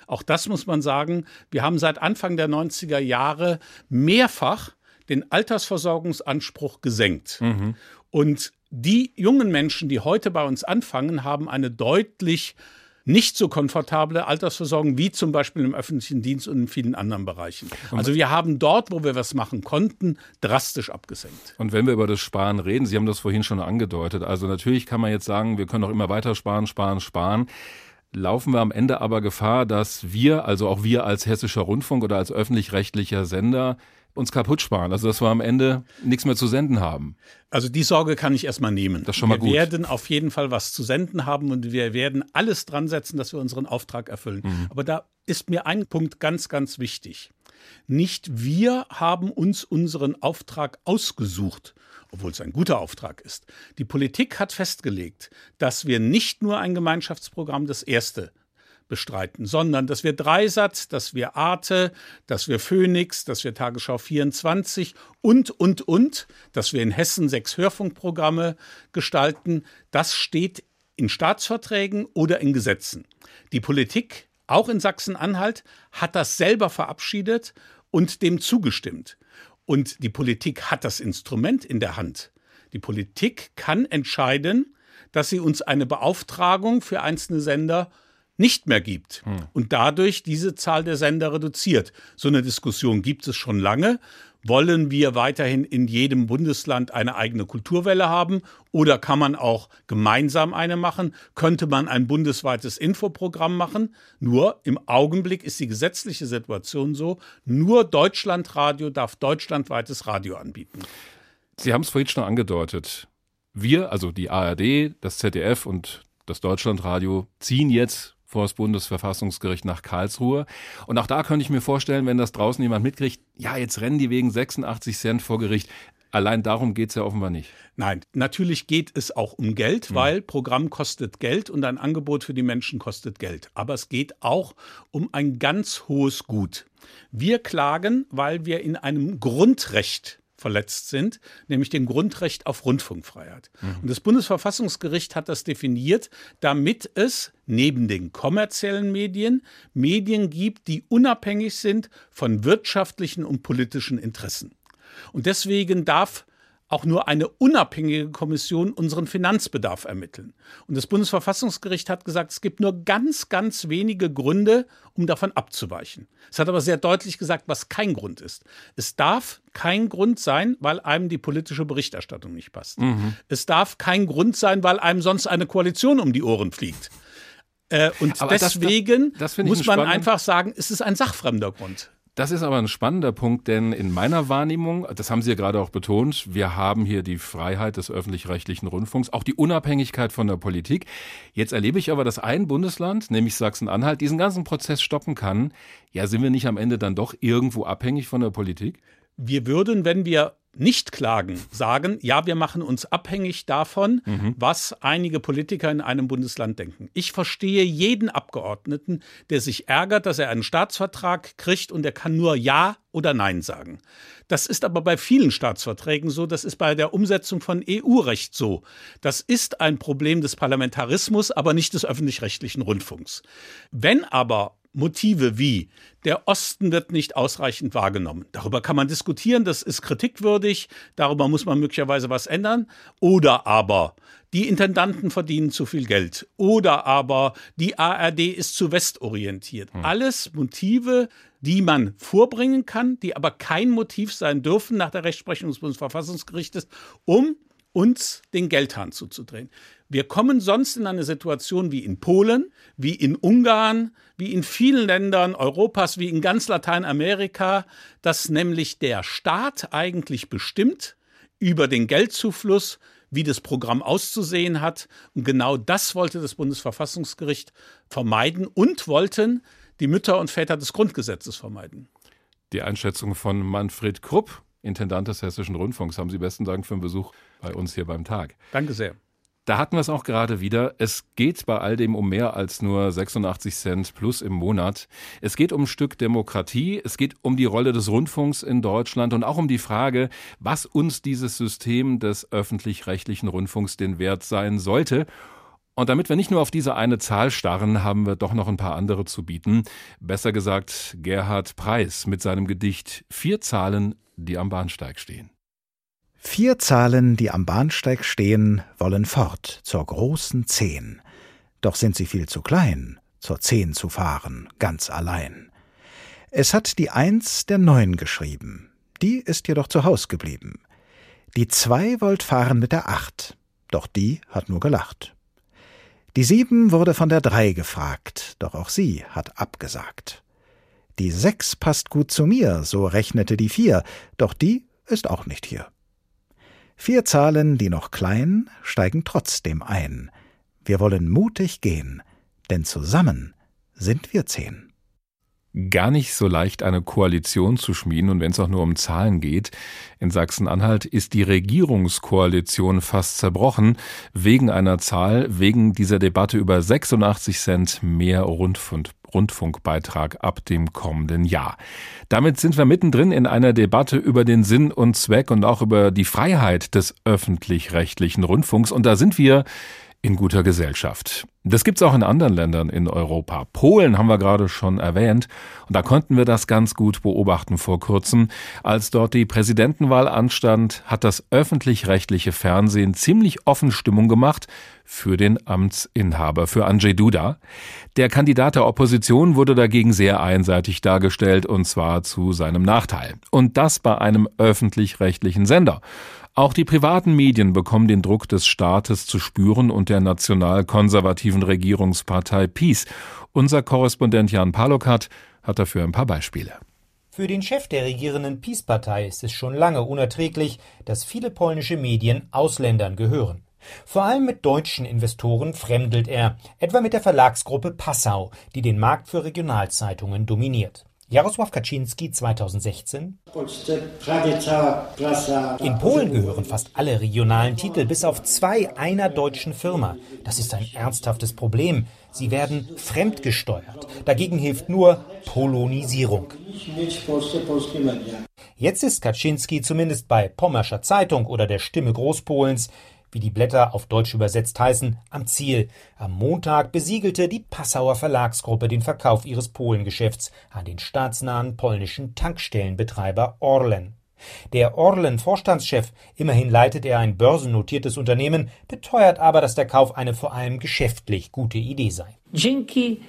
auch das muss man sagen, wir haben seit Anfang der 90er Jahre mehrfach den Altersversorgungsanspruch gesenkt. Mhm. Und die jungen Menschen, die heute bei uns anfangen, haben eine deutlich nicht so komfortable Altersversorgung wie zum Beispiel im öffentlichen Dienst und in vielen anderen Bereichen. Also wir haben dort, wo wir was machen konnten, drastisch abgesenkt. Und wenn wir über das Sparen reden, Sie haben das vorhin schon angedeutet, also natürlich kann man jetzt sagen, wir können auch immer weiter sparen, sparen, sparen laufen wir am Ende aber Gefahr, dass wir, also auch wir als hessischer Rundfunk oder als öffentlich-rechtlicher Sender, uns kaputt sparen, also dass wir am Ende nichts mehr zu senden haben. Also die Sorge kann ich erstmal nehmen. Das ist schon mal wir gut. Wir werden auf jeden Fall was zu senden haben und wir werden alles dran setzen, dass wir unseren Auftrag erfüllen. Mhm. Aber da ist mir ein Punkt ganz, ganz wichtig. Nicht wir haben uns unseren Auftrag ausgesucht, obwohl es ein guter Auftrag ist. Die Politik hat festgelegt, dass wir nicht nur ein Gemeinschaftsprogramm das erste bestreiten, sondern dass wir Dreisatz, dass wir Arte, dass wir Phoenix, dass wir Tagesschau 24 und, und, und, dass wir in Hessen sechs Hörfunkprogramme gestalten, das steht in Staatsverträgen oder in Gesetzen. Die Politik, auch in Sachsen-Anhalt, hat das selber verabschiedet und dem zugestimmt. Und die Politik hat das Instrument in der Hand. Die Politik kann entscheiden, dass sie uns eine Beauftragung für einzelne Sender nicht mehr gibt hm. und dadurch diese Zahl der Sender reduziert. So eine Diskussion gibt es schon lange. Wollen wir weiterhin in jedem Bundesland eine eigene Kulturwelle haben oder kann man auch gemeinsam eine machen? Könnte man ein bundesweites Infoprogramm machen? Nur im Augenblick ist die gesetzliche Situation so, nur Deutschlandradio darf deutschlandweites Radio anbieten. Sie haben es vorhin schon angedeutet. Wir, also die ARD, das ZDF und das Deutschlandradio, ziehen jetzt vor das Bundesverfassungsgericht nach Karlsruhe. Und auch da könnte ich mir vorstellen, wenn das draußen jemand mitkriegt, ja, jetzt rennen die wegen 86 Cent vor Gericht. Allein darum geht es ja offenbar nicht. Nein, natürlich geht es auch um Geld, mhm. weil Programm kostet Geld und ein Angebot für die Menschen kostet Geld. Aber es geht auch um ein ganz hohes Gut. Wir klagen, weil wir in einem Grundrecht verletzt sind, nämlich dem Grundrecht auf Rundfunkfreiheit. Mhm. Und das Bundesverfassungsgericht hat das definiert, damit es neben den kommerziellen Medien Medien gibt, die unabhängig sind von wirtschaftlichen und politischen Interessen. Und deswegen darf auch nur eine unabhängige Kommission unseren Finanzbedarf ermitteln. Und das Bundesverfassungsgericht hat gesagt, es gibt nur ganz, ganz wenige Gründe, um davon abzuweichen. Es hat aber sehr deutlich gesagt, was kein Grund ist. Es darf kein Grund sein, weil einem die politische Berichterstattung nicht passt. Mhm. Es darf kein Grund sein, weil einem sonst eine Koalition um die Ohren fliegt. Äh, und aber deswegen das, das, das muss man einfach sagen, es ist ein sachfremder Grund. Das ist aber ein spannender Punkt, denn in meiner Wahrnehmung, das haben Sie ja gerade auch betont, wir haben hier die Freiheit des öffentlich-rechtlichen Rundfunks, auch die Unabhängigkeit von der Politik. Jetzt erlebe ich aber, dass ein Bundesland, nämlich Sachsen-Anhalt, diesen ganzen Prozess stoppen kann. Ja, sind wir nicht am Ende dann doch irgendwo abhängig von der Politik? Wir würden, wenn wir nicht klagen, sagen, ja, wir machen uns abhängig davon, mhm. was einige Politiker in einem Bundesland denken. Ich verstehe jeden Abgeordneten, der sich ärgert, dass er einen Staatsvertrag kriegt und er kann nur Ja oder Nein sagen. Das ist aber bei vielen Staatsverträgen so, das ist bei der Umsetzung von EU-Recht so. Das ist ein Problem des Parlamentarismus, aber nicht des öffentlich-rechtlichen Rundfunks. Wenn aber Motive wie der Osten wird nicht ausreichend wahrgenommen. Darüber kann man diskutieren, das ist kritikwürdig, darüber muss man möglicherweise was ändern. Oder aber die Intendanten verdienen zu viel Geld. Oder aber die ARD ist zu westorientiert. Hm. Alles Motive, die man vorbringen kann, die aber kein Motiv sein dürfen nach der Rechtsprechung des Bundesverfassungsgerichtes, um uns den Geldhahn zuzudrehen. Wir kommen sonst in eine Situation wie in Polen, wie in Ungarn, wie in vielen Ländern Europas, wie in ganz Lateinamerika, dass nämlich der Staat eigentlich bestimmt über den Geldzufluss, wie das Programm auszusehen hat. Und genau das wollte das Bundesverfassungsgericht vermeiden und wollten die Mütter und Väter des Grundgesetzes vermeiden. Die Einschätzung von Manfred Krupp, Intendant des Hessischen Rundfunks. Haben Sie besten Dank für den Besuch bei uns hier beim Tag. Danke sehr. Da hatten wir es auch gerade wieder. Es geht bei all dem um mehr als nur 86 Cent plus im Monat. Es geht um ein Stück Demokratie. Es geht um die Rolle des Rundfunks in Deutschland und auch um die Frage, was uns dieses System des öffentlich-rechtlichen Rundfunks den Wert sein sollte. Und damit wir nicht nur auf diese eine Zahl starren, haben wir doch noch ein paar andere zu bieten. Besser gesagt, Gerhard Preis mit seinem Gedicht Vier Zahlen, die am Bahnsteig stehen. Vier Zahlen, die am Bahnsteig stehen, wollen fort zur großen Zehn. doch sind sie viel zu klein, zur Zehn zu fahren, ganz allein. Es hat die Eins der Neun geschrieben, die ist jedoch zu Haus geblieben. Die Zwei wollt fahren mit der Acht, doch die hat nur gelacht. Die Sieben wurde von der Drei gefragt, doch auch sie hat abgesagt. Die Sechs passt gut zu mir, so rechnete die Vier, doch die ist auch nicht hier. Vier Zahlen, die noch klein, steigen trotzdem ein. Wir wollen mutig gehen, denn zusammen sind wir zehn gar nicht so leicht, eine Koalition zu schmieden. Und wenn es auch nur um Zahlen geht, in Sachsen-Anhalt ist die Regierungskoalition fast zerbrochen wegen einer Zahl, wegen dieser Debatte über 86 Cent mehr Rundfunk. Rundfunkbeitrag ab dem kommenden Jahr. Damit sind wir mittendrin in einer Debatte über den Sinn und Zweck und auch über die Freiheit des öffentlich-rechtlichen Rundfunks. Und da sind wir in guter Gesellschaft. Das gibt's auch in anderen Ländern in Europa. Polen haben wir gerade schon erwähnt und da konnten wir das ganz gut beobachten vor kurzem. Als dort die Präsidentenwahl anstand, hat das öffentlich-rechtliche Fernsehen ziemlich offen Stimmung gemacht für den Amtsinhaber, für Andrzej Duda. Der Kandidat der Opposition wurde dagegen sehr einseitig dargestellt und zwar zu seinem Nachteil. Und das bei einem öffentlich-rechtlichen Sender. Auch die privaten Medien bekommen den Druck des Staates zu spüren und der nationalkonservativen Regierungspartei PiS. Unser Korrespondent Jan Palokat hat dafür ein paar Beispiele. Für den Chef der regierenden PiS-Partei ist es schon lange unerträglich, dass viele polnische Medien Ausländern gehören. Vor allem mit deutschen Investoren fremdelt er, etwa mit der Verlagsgruppe Passau, die den Markt für Regionalzeitungen dominiert. Jarosław Kaczynski 2016 In Polen gehören fast alle regionalen Titel bis auf zwei einer deutschen Firma. Das ist ein ernsthaftes Problem. Sie werden fremdgesteuert. Dagegen hilft nur Polonisierung. Jetzt ist Kaczynski zumindest bei Pommerscher Zeitung oder der Stimme Großpolens wie die Blätter auf Deutsch übersetzt heißen, am Ziel. Am Montag besiegelte die Passauer Verlagsgruppe den Verkauf ihres Polengeschäfts an den staatsnahen polnischen Tankstellenbetreiber Orlen. Der Orlen-Vorstandschef, immerhin leitet er ein börsennotiertes Unternehmen, beteuert aber, dass der Kauf eine vor allem geschäftlich gute Idee sei. Dzięki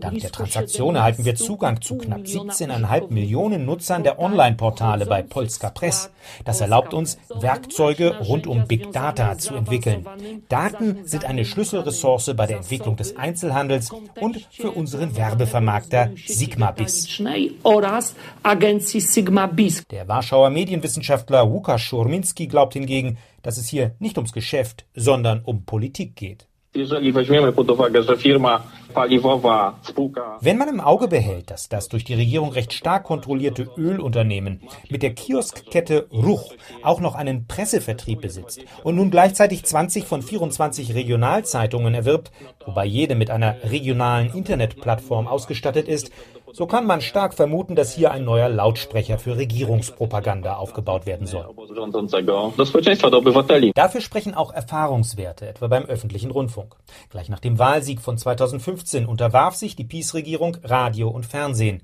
Dank der Transaktion erhalten wir Zugang zu knapp 17,5 Millionen Nutzern der Online-Portale bei Polska Press. Das erlaubt uns, Werkzeuge rund um Big Data zu entwickeln. Daten sind eine Schlüsselressource bei der Entwicklung des Einzelhandels und für unseren Werbevermarkter Sigma-Bis. Der Warschauer Medienwissenschaftler Łukasz Szurminski glaubt hingegen, dass es hier nicht ums Geschäft, sondern um Politik geht. Wenn man im Auge behält, dass das durch die Regierung recht stark kontrollierte Ölunternehmen mit der Kioskkette Ruch auch noch einen Pressevertrieb besitzt und nun gleichzeitig 20 von 24 Regionalzeitungen erwirbt, wobei jede mit einer regionalen Internetplattform ausgestattet ist, so kann man stark vermuten, dass hier ein neuer Lautsprecher für Regierungspropaganda aufgebaut werden soll. Dafür sprechen auch Erfahrungswerte, etwa beim öffentlichen Rundfunk. Gleich nach dem Wahlsieg von 2015 unterwarf sich die PiS-Regierung Radio und Fernsehen.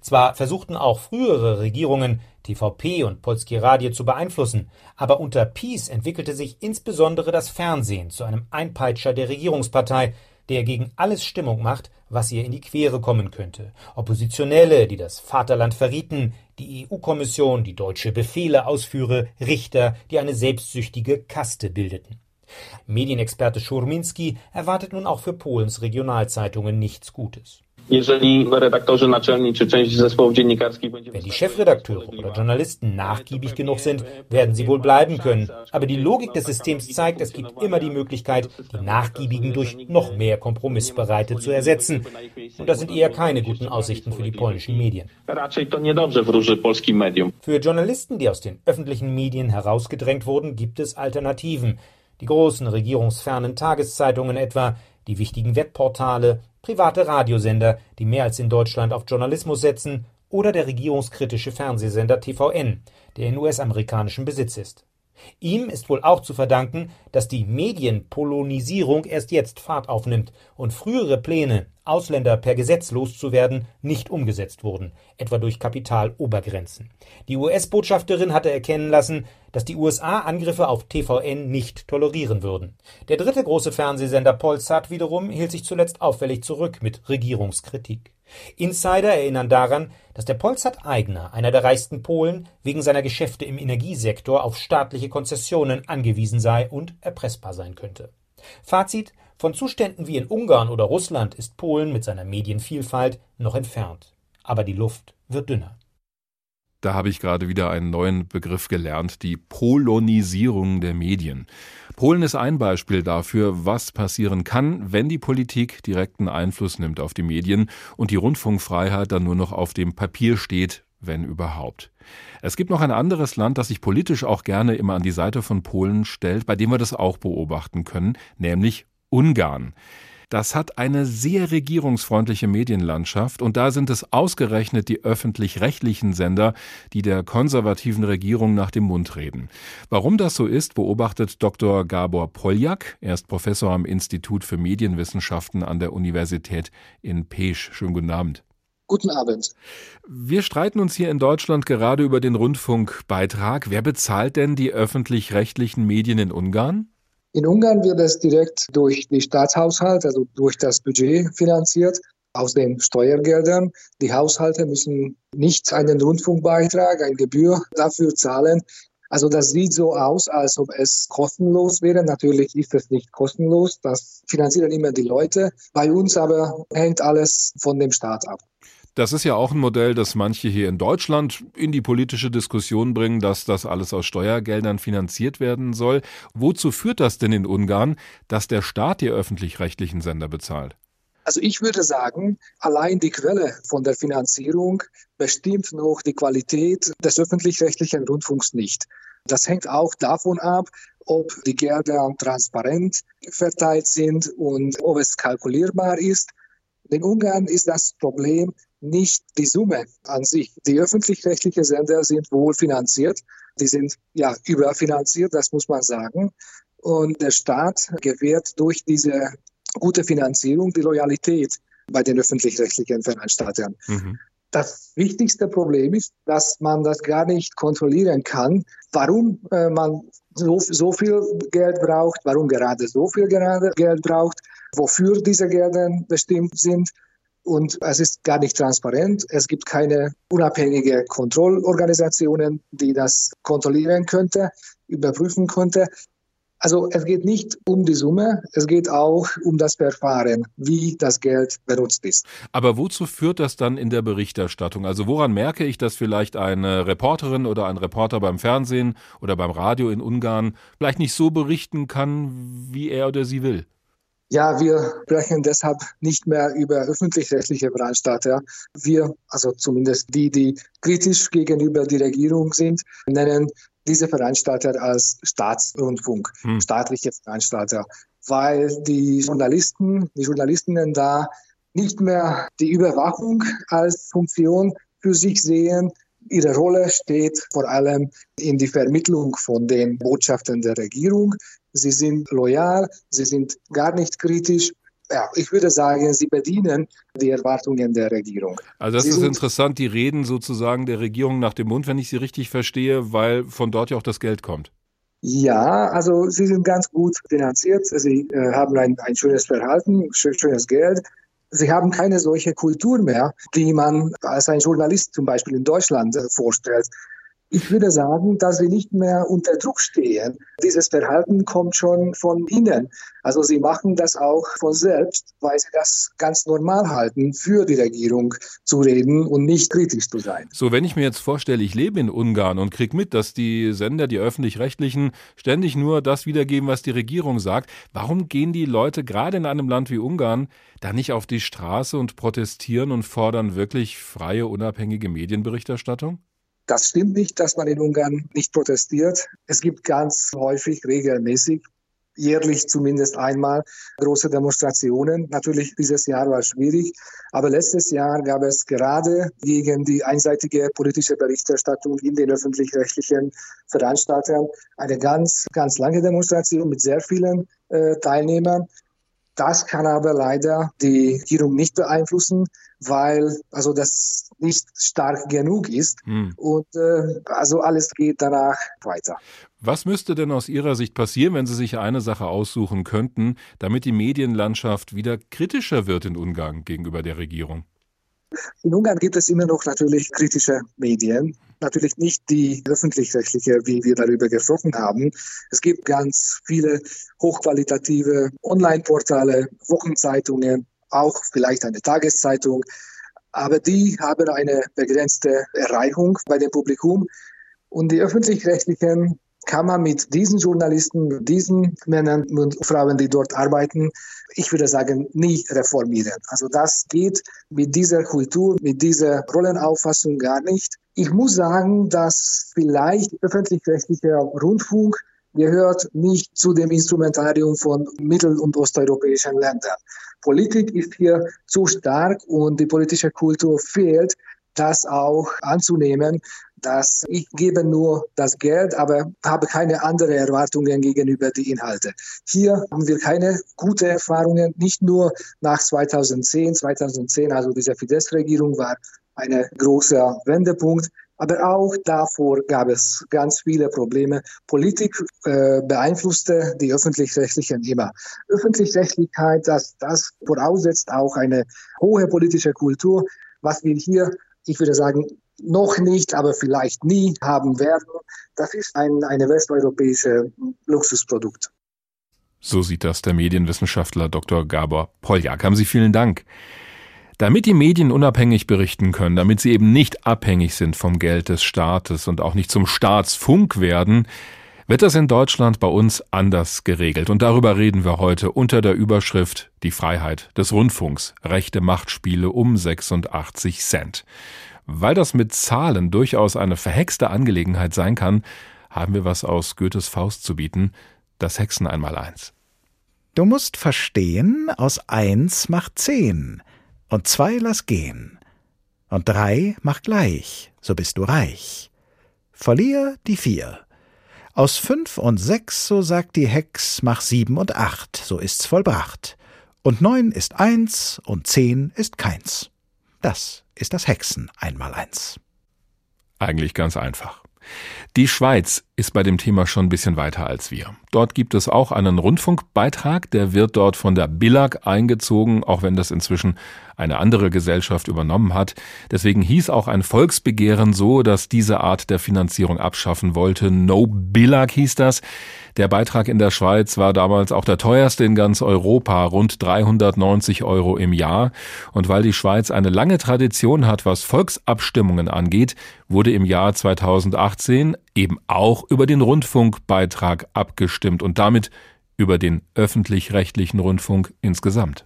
Zwar versuchten auch frühere Regierungen, TVP und Polskie Radio zu beeinflussen, aber unter PiS entwickelte sich insbesondere das Fernsehen zu einem Einpeitscher der Regierungspartei, der gegen alles Stimmung macht, was ihr in die Quere kommen könnte. Oppositionelle, die das Vaterland verrieten, die EU-Kommission, die deutsche Befehle ausführe, Richter, die eine selbstsüchtige Kaste bildeten. Medienexperte Schurminski erwartet nun auch für Polens Regionalzeitungen nichts Gutes. Wenn die Chefredakteure oder Journalisten nachgiebig genug sind, werden sie wohl bleiben können. Aber die Logik des Systems zeigt, es gibt immer die Möglichkeit, die Nachgiebigen durch noch mehr Kompromissbereite zu ersetzen. Und das sind eher keine guten Aussichten für die polnischen Medien. Für Journalisten, die aus den öffentlichen Medien herausgedrängt wurden, gibt es Alternativen. Die großen regierungsfernen Tageszeitungen etwa, die wichtigen Webportale, private Radiosender, die mehr als in Deutschland auf Journalismus setzen, oder der regierungskritische Fernsehsender TVN, der in US-amerikanischem Besitz ist. Ihm ist wohl auch zu verdanken, dass die Medienpolonisierung erst jetzt Fahrt aufnimmt und frühere Pläne, Ausländer per Gesetz loszuwerden, nicht umgesetzt wurden, etwa durch Kapitalobergrenzen. Die US-Botschafterin hatte erkennen lassen, dass die USA Angriffe auf TVN nicht tolerieren würden. Der dritte große Fernsehsender Polsat wiederum hielt sich zuletzt auffällig zurück mit Regierungskritik. Insider erinnern daran, dass der Polsat-Eigner, einer der reichsten Polen, wegen seiner Geschäfte im Energiesektor auf staatliche Konzessionen angewiesen sei und erpressbar sein könnte. Fazit von Zuständen wie in Ungarn oder Russland ist Polen mit seiner Medienvielfalt noch entfernt. Aber die Luft wird dünner. Da habe ich gerade wieder einen neuen Begriff gelernt, die Polonisierung der Medien. Polen ist ein Beispiel dafür, was passieren kann, wenn die Politik direkten Einfluss nimmt auf die Medien und die Rundfunkfreiheit dann nur noch auf dem Papier steht, wenn überhaupt. Es gibt noch ein anderes Land, das sich politisch auch gerne immer an die Seite von Polen stellt, bei dem wir das auch beobachten können, nämlich Ungarn. Das hat eine sehr regierungsfreundliche Medienlandschaft und da sind es ausgerechnet die öffentlich-rechtlichen Sender, die der konservativen Regierung nach dem Mund reden. Warum das so ist, beobachtet Dr. Gabor Poljak. Er ist Professor am Institut für Medienwissenschaften an der Universität in Pesch. Schönen guten Abend. Guten Abend. Wir streiten uns hier in Deutschland gerade über den Rundfunkbeitrag. Wer bezahlt denn die öffentlich-rechtlichen Medien in Ungarn? In Ungarn wird es direkt durch die Staatshaushalt, also durch das Budget finanziert, aus den Steuergeldern. Die Haushalte müssen nicht einen Rundfunkbeitrag, eine Gebühr dafür zahlen. Also das sieht so aus, als ob es kostenlos wäre. Natürlich ist es nicht kostenlos. Das finanzieren immer die Leute. Bei uns aber hängt alles von dem Staat ab. Das ist ja auch ein Modell, das manche hier in Deutschland in die politische Diskussion bringen, dass das alles aus Steuergeldern finanziert werden soll. Wozu führt das denn in Ungarn, dass der Staat die öffentlich-rechtlichen Sender bezahlt? Also ich würde sagen, allein die Quelle von der Finanzierung bestimmt noch die Qualität des öffentlich-rechtlichen Rundfunks nicht. Das hängt auch davon ab, ob die Gelder transparent verteilt sind und ob es kalkulierbar ist. In Ungarn ist das Problem, nicht die Summe an sich. Die öffentlich-rechtlichen Sender sind wohl finanziert. Die sind ja überfinanziert, das muss man sagen. Und der Staat gewährt durch diese gute Finanzierung die Loyalität bei den öffentlich-rechtlichen Veranstaltern. Mhm. Das wichtigste Problem ist, dass man das gar nicht kontrollieren kann, warum äh, man so, so viel Geld braucht, warum gerade so viel gerade Geld braucht, wofür diese Gelder bestimmt sind und es ist gar nicht transparent. Es gibt keine unabhängige Kontrollorganisationen, die das kontrollieren könnte, überprüfen könnte. Also es geht nicht um die Summe, es geht auch um das Verfahren, wie das Geld benutzt ist. Aber wozu führt das dann in der Berichterstattung? Also woran merke ich, dass vielleicht eine Reporterin oder ein Reporter beim Fernsehen oder beim Radio in Ungarn vielleicht nicht so berichten kann, wie er oder sie will? Ja, wir sprechen deshalb nicht mehr über öffentlich-rechtliche Veranstalter. Wir, also zumindest die, die kritisch gegenüber die Regierung sind, nennen diese Veranstalter als Staatsrundfunk, hm. staatliche Veranstalter, weil die Journalisten, die Journalistinnen da nicht mehr die Überwachung als Funktion für sich sehen. Ihre Rolle steht vor allem in die Vermittlung von den Botschaften der Regierung sie sind loyal, sie sind gar nicht kritisch. Ja, ich würde sagen, sie bedienen die Erwartungen der Regierung. Also das sie ist interessant, die reden sozusagen der Regierung nach dem Mund, wenn ich sie richtig verstehe, weil von dort ja auch das Geld kommt. Ja, also sie sind ganz gut finanziert, sie äh, haben ein, ein schönes Verhalten, schönes Geld. Sie haben keine solche Kultur mehr, die man als ein Journalist zum Beispiel in Deutschland äh, vorstellt. Ich würde sagen, dass sie nicht mehr unter Druck stehen. Dieses Verhalten kommt schon von innen. Also sie machen das auch von selbst, weil sie das ganz normal halten, für die Regierung zu reden und nicht kritisch zu sein. So, wenn ich mir jetzt vorstelle, ich lebe in Ungarn und kriege mit, dass die Sender, die öffentlich-rechtlichen, ständig nur das wiedergeben, was die Regierung sagt, warum gehen die Leute gerade in einem Land wie Ungarn da nicht auf die Straße und protestieren und fordern wirklich freie, unabhängige Medienberichterstattung? Das stimmt nicht, dass man in Ungarn nicht protestiert. Es gibt ganz häufig, regelmäßig, jährlich zumindest einmal große Demonstrationen. Natürlich, dieses Jahr war schwierig, aber letztes Jahr gab es gerade gegen die einseitige politische Berichterstattung in den öffentlich-rechtlichen Veranstaltern eine ganz, ganz lange Demonstration mit sehr vielen äh, Teilnehmern. Das kann aber leider die Regierung nicht beeinflussen, weil also das nicht stark genug ist hm. und äh, also alles geht danach weiter. Was müsste denn aus Ihrer Sicht passieren, wenn Sie sich eine Sache aussuchen könnten, damit die Medienlandschaft wieder kritischer wird in Ungarn gegenüber der Regierung? In Ungarn gibt es immer noch natürlich kritische Medien. Natürlich nicht die öffentlich-rechtliche, wie wir darüber gesprochen haben. Es gibt ganz viele hochqualitative Online-Portale, Wochenzeitungen, auch vielleicht eine Tageszeitung. Aber die haben eine begrenzte Erreichung bei dem Publikum. Und die öffentlich-rechtlichen kann man mit diesen Journalisten, mit diesen Männern und Frauen, die dort arbeiten, ich würde sagen, nie reformieren. Also das geht mit dieser Kultur, mit dieser Rollenauffassung gar nicht. Ich muss sagen, dass vielleicht öffentlich-rechtlicher Rundfunk gehört nicht zu dem Instrumentarium von mittel- und osteuropäischen Ländern. Politik ist hier zu stark und die politische Kultur fehlt, das auch anzunehmen, dass ich gebe nur das Geld, aber habe keine anderen Erwartungen gegenüber die Inhalte. Hier haben wir keine guten Erfahrungen, nicht nur nach 2010. 2010, also diese Fidesz-Regierung war ein großer Wendepunkt. Aber auch davor gab es ganz viele Probleme. Politik äh, beeinflusste die öffentlich-rechtlichen immer. Öffentlich-Rechtlichkeit, das, das voraussetzt auch eine hohe politische Kultur, was wir hier, ich würde sagen, noch nicht, aber vielleicht nie haben werden. Das ist ein eine westeuropäische Luxusprodukt. So sieht das der Medienwissenschaftler Dr. Gabor Poljak. Haben Sie vielen Dank. Damit die Medien unabhängig berichten können, damit sie eben nicht abhängig sind vom Geld des Staates und auch nicht zum Staatsfunk werden, wird das in Deutschland bei uns anders geregelt. Und darüber reden wir heute unter der Überschrift Die Freiheit des Rundfunks, rechte Machtspiele um 86 Cent. Weil das mit Zahlen durchaus eine verhexte Angelegenheit sein kann, haben wir was aus Goethes Faust zu bieten, das Hexen einmal eins. Du musst verstehen, aus eins macht zehn, und zwei lass gehen, und drei mach gleich, so bist du reich. Verlier die vier. Aus fünf und sechs, so sagt die Hex, mach sieben und acht, so ist's vollbracht. Und neun ist eins und zehn ist keins. Das ist das Hexen einmal eins. Eigentlich ganz einfach. Die Schweiz ist bei dem Thema schon ein bisschen weiter als wir. Dort gibt es auch einen Rundfunkbeitrag, der wird dort von der BILAG eingezogen, auch wenn das inzwischen eine andere Gesellschaft übernommen hat. Deswegen hieß auch ein Volksbegehren so, dass diese Art der Finanzierung abschaffen wollte. No BILAG hieß das. Der Beitrag in der Schweiz war damals auch der teuerste in ganz Europa, rund 390 Euro im Jahr. Und weil die Schweiz eine lange Tradition hat, was Volksabstimmungen angeht, wurde im Jahr 2018 eben auch über den Rundfunkbeitrag abgestimmt und damit über den öffentlich-rechtlichen Rundfunk insgesamt.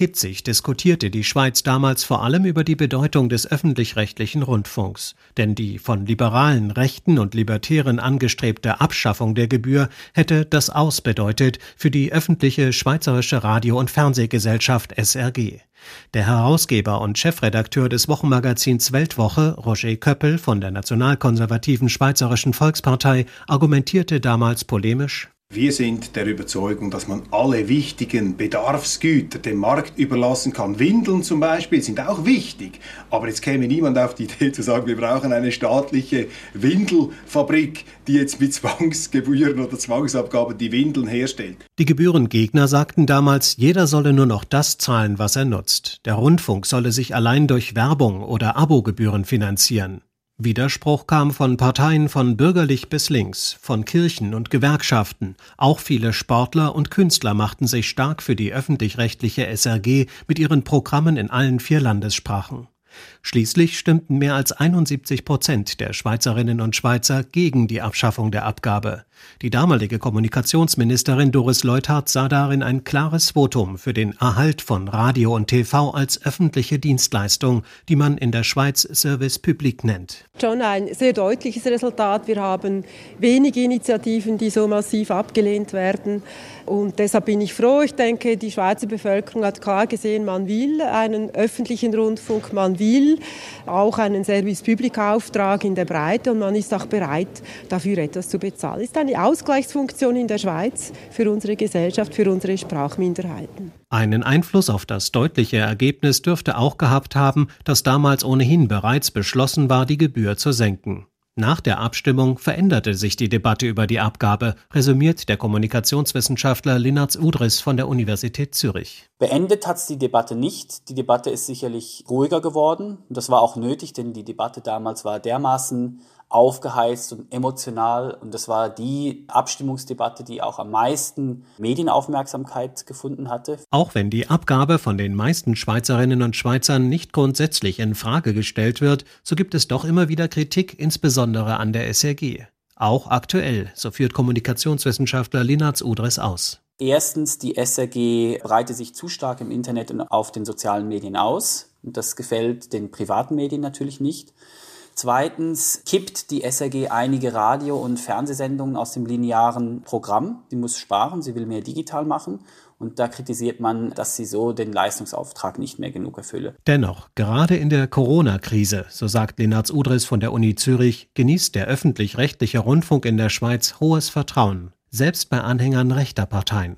Hitzig diskutierte die Schweiz damals vor allem über die Bedeutung des öffentlich-rechtlichen Rundfunks, denn die von liberalen Rechten und Libertären angestrebte Abschaffung der Gebühr hätte das Aus bedeutet für die öffentliche Schweizerische Radio- und Fernsehgesellschaft SRG. Der Herausgeber und Chefredakteur des Wochenmagazins Weltwoche, Roger Köppel von der nationalkonservativen Schweizerischen Volkspartei, argumentierte damals polemisch wir sind der Überzeugung, dass man alle wichtigen Bedarfsgüter dem Markt überlassen kann. Windeln zum Beispiel sind auch wichtig. Aber jetzt käme niemand auf die Idee zu sagen, wir brauchen eine staatliche Windelfabrik, die jetzt mit Zwangsgebühren oder Zwangsabgaben die Windeln herstellt. Die Gebührengegner sagten damals, jeder solle nur noch das zahlen, was er nutzt. Der Rundfunk solle sich allein durch Werbung oder Abogebühren finanzieren. Widerspruch kam von Parteien von bürgerlich bis links, von Kirchen und Gewerkschaften. Auch viele Sportler und Künstler machten sich stark für die öffentlich-rechtliche SRG mit ihren Programmen in allen vier Landessprachen. Schließlich stimmten mehr als 71 Prozent der Schweizerinnen und Schweizer gegen die Abschaffung der Abgabe. Die damalige Kommunikationsministerin Doris Leuthard sah darin ein klares Votum für den Erhalt von Radio und TV als öffentliche Dienstleistung, die man in der Schweiz Service Public nennt. Schon ein sehr deutliches Resultat. Wir haben wenige Initiativen, die so massiv abgelehnt werden. Und deshalb bin ich froh. Ich denke, die Schweizer Bevölkerung hat klar gesehen, man will einen öffentlichen Rundfunk, man will will auch einen Service Public Auftrag in der Breite und man ist auch bereit, dafür etwas zu bezahlen. Ist eine Ausgleichsfunktion in der Schweiz für unsere Gesellschaft, für unsere Sprachminderheiten. Einen Einfluss auf das deutliche Ergebnis dürfte auch gehabt haben, dass damals ohnehin bereits beschlossen war, die Gebühr zu senken. Nach der Abstimmung veränderte sich die Debatte über die Abgabe, resümiert der Kommunikationswissenschaftler Linards Udris von der Universität Zürich. Beendet hat es die Debatte nicht. Die Debatte ist sicherlich ruhiger geworden. Das war auch nötig, denn die Debatte damals war dermaßen aufgeheizt und emotional. Und das war die Abstimmungsdebatte, die auch am meisten Medienaufmerksamkeit gefunden hatte. Auch wenn die Abgabe von den meisten Schweizerinnen und Schweizern nicht grundsätzlich in Frage gestellt wird, so gibt es doch immer wieder Kritik, insbesondere an der SRG. Auch aktuell, so führt Kommunikationswissenschaftler Linards Udres aus. Erstens, die SRG breitet sich zu stark im Internet und auf den sozialen Medien aus. Und das gefällt den privaten Medien natürlich nicht. Zweitens kippt die SRG einige Radio- und Fernsehsendungen aus dem linearen Programm. Sie muss sparen, sie will mehr digital machen. Und da kritisiert man, dass sie so den Leistungsauftrag nicht mehr genug erfülle. Dennoch, gerade in der Corona-Krise, so sagt Lenarz Udris von der Uni Zürich, genießt der öffentlich-rechtliche Rundfunk in der Schweiz hohes Vertrauen, selbst bei Anhängern rechter Parteien.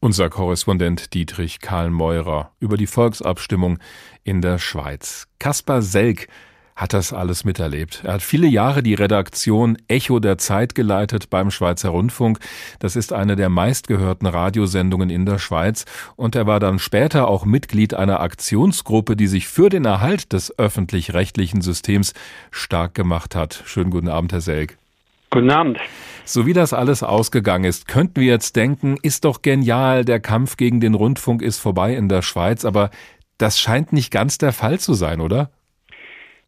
Unser Korrespondent Dietrich Karl Meurer über die Volksabstimmung in der Schweiz. Kaspar Selk hat das alles miterlebt. Er hat viele Jahre die Redaktion Echo der Zeit geleitet beim Schweizer Rundfunk. Das ist eine der meistgehörten Radiosendungen in der Schweiz. Und er war dann später auch Mitglied einer Aktionsgruppe, die sich für den Erhalt des öffentlich-rechtlichen Systems stark gemacht hat. Schönen guten Abend, Herr Selk. Guten Abend. So wie das alles ausgegangen ist, könnten wir jetzt denken, ist doch genial, der Kampf gegen den Rundfunk ist vorbei in der Schweiz, aber das scheint nicht ganz der Fall zu sein, oder?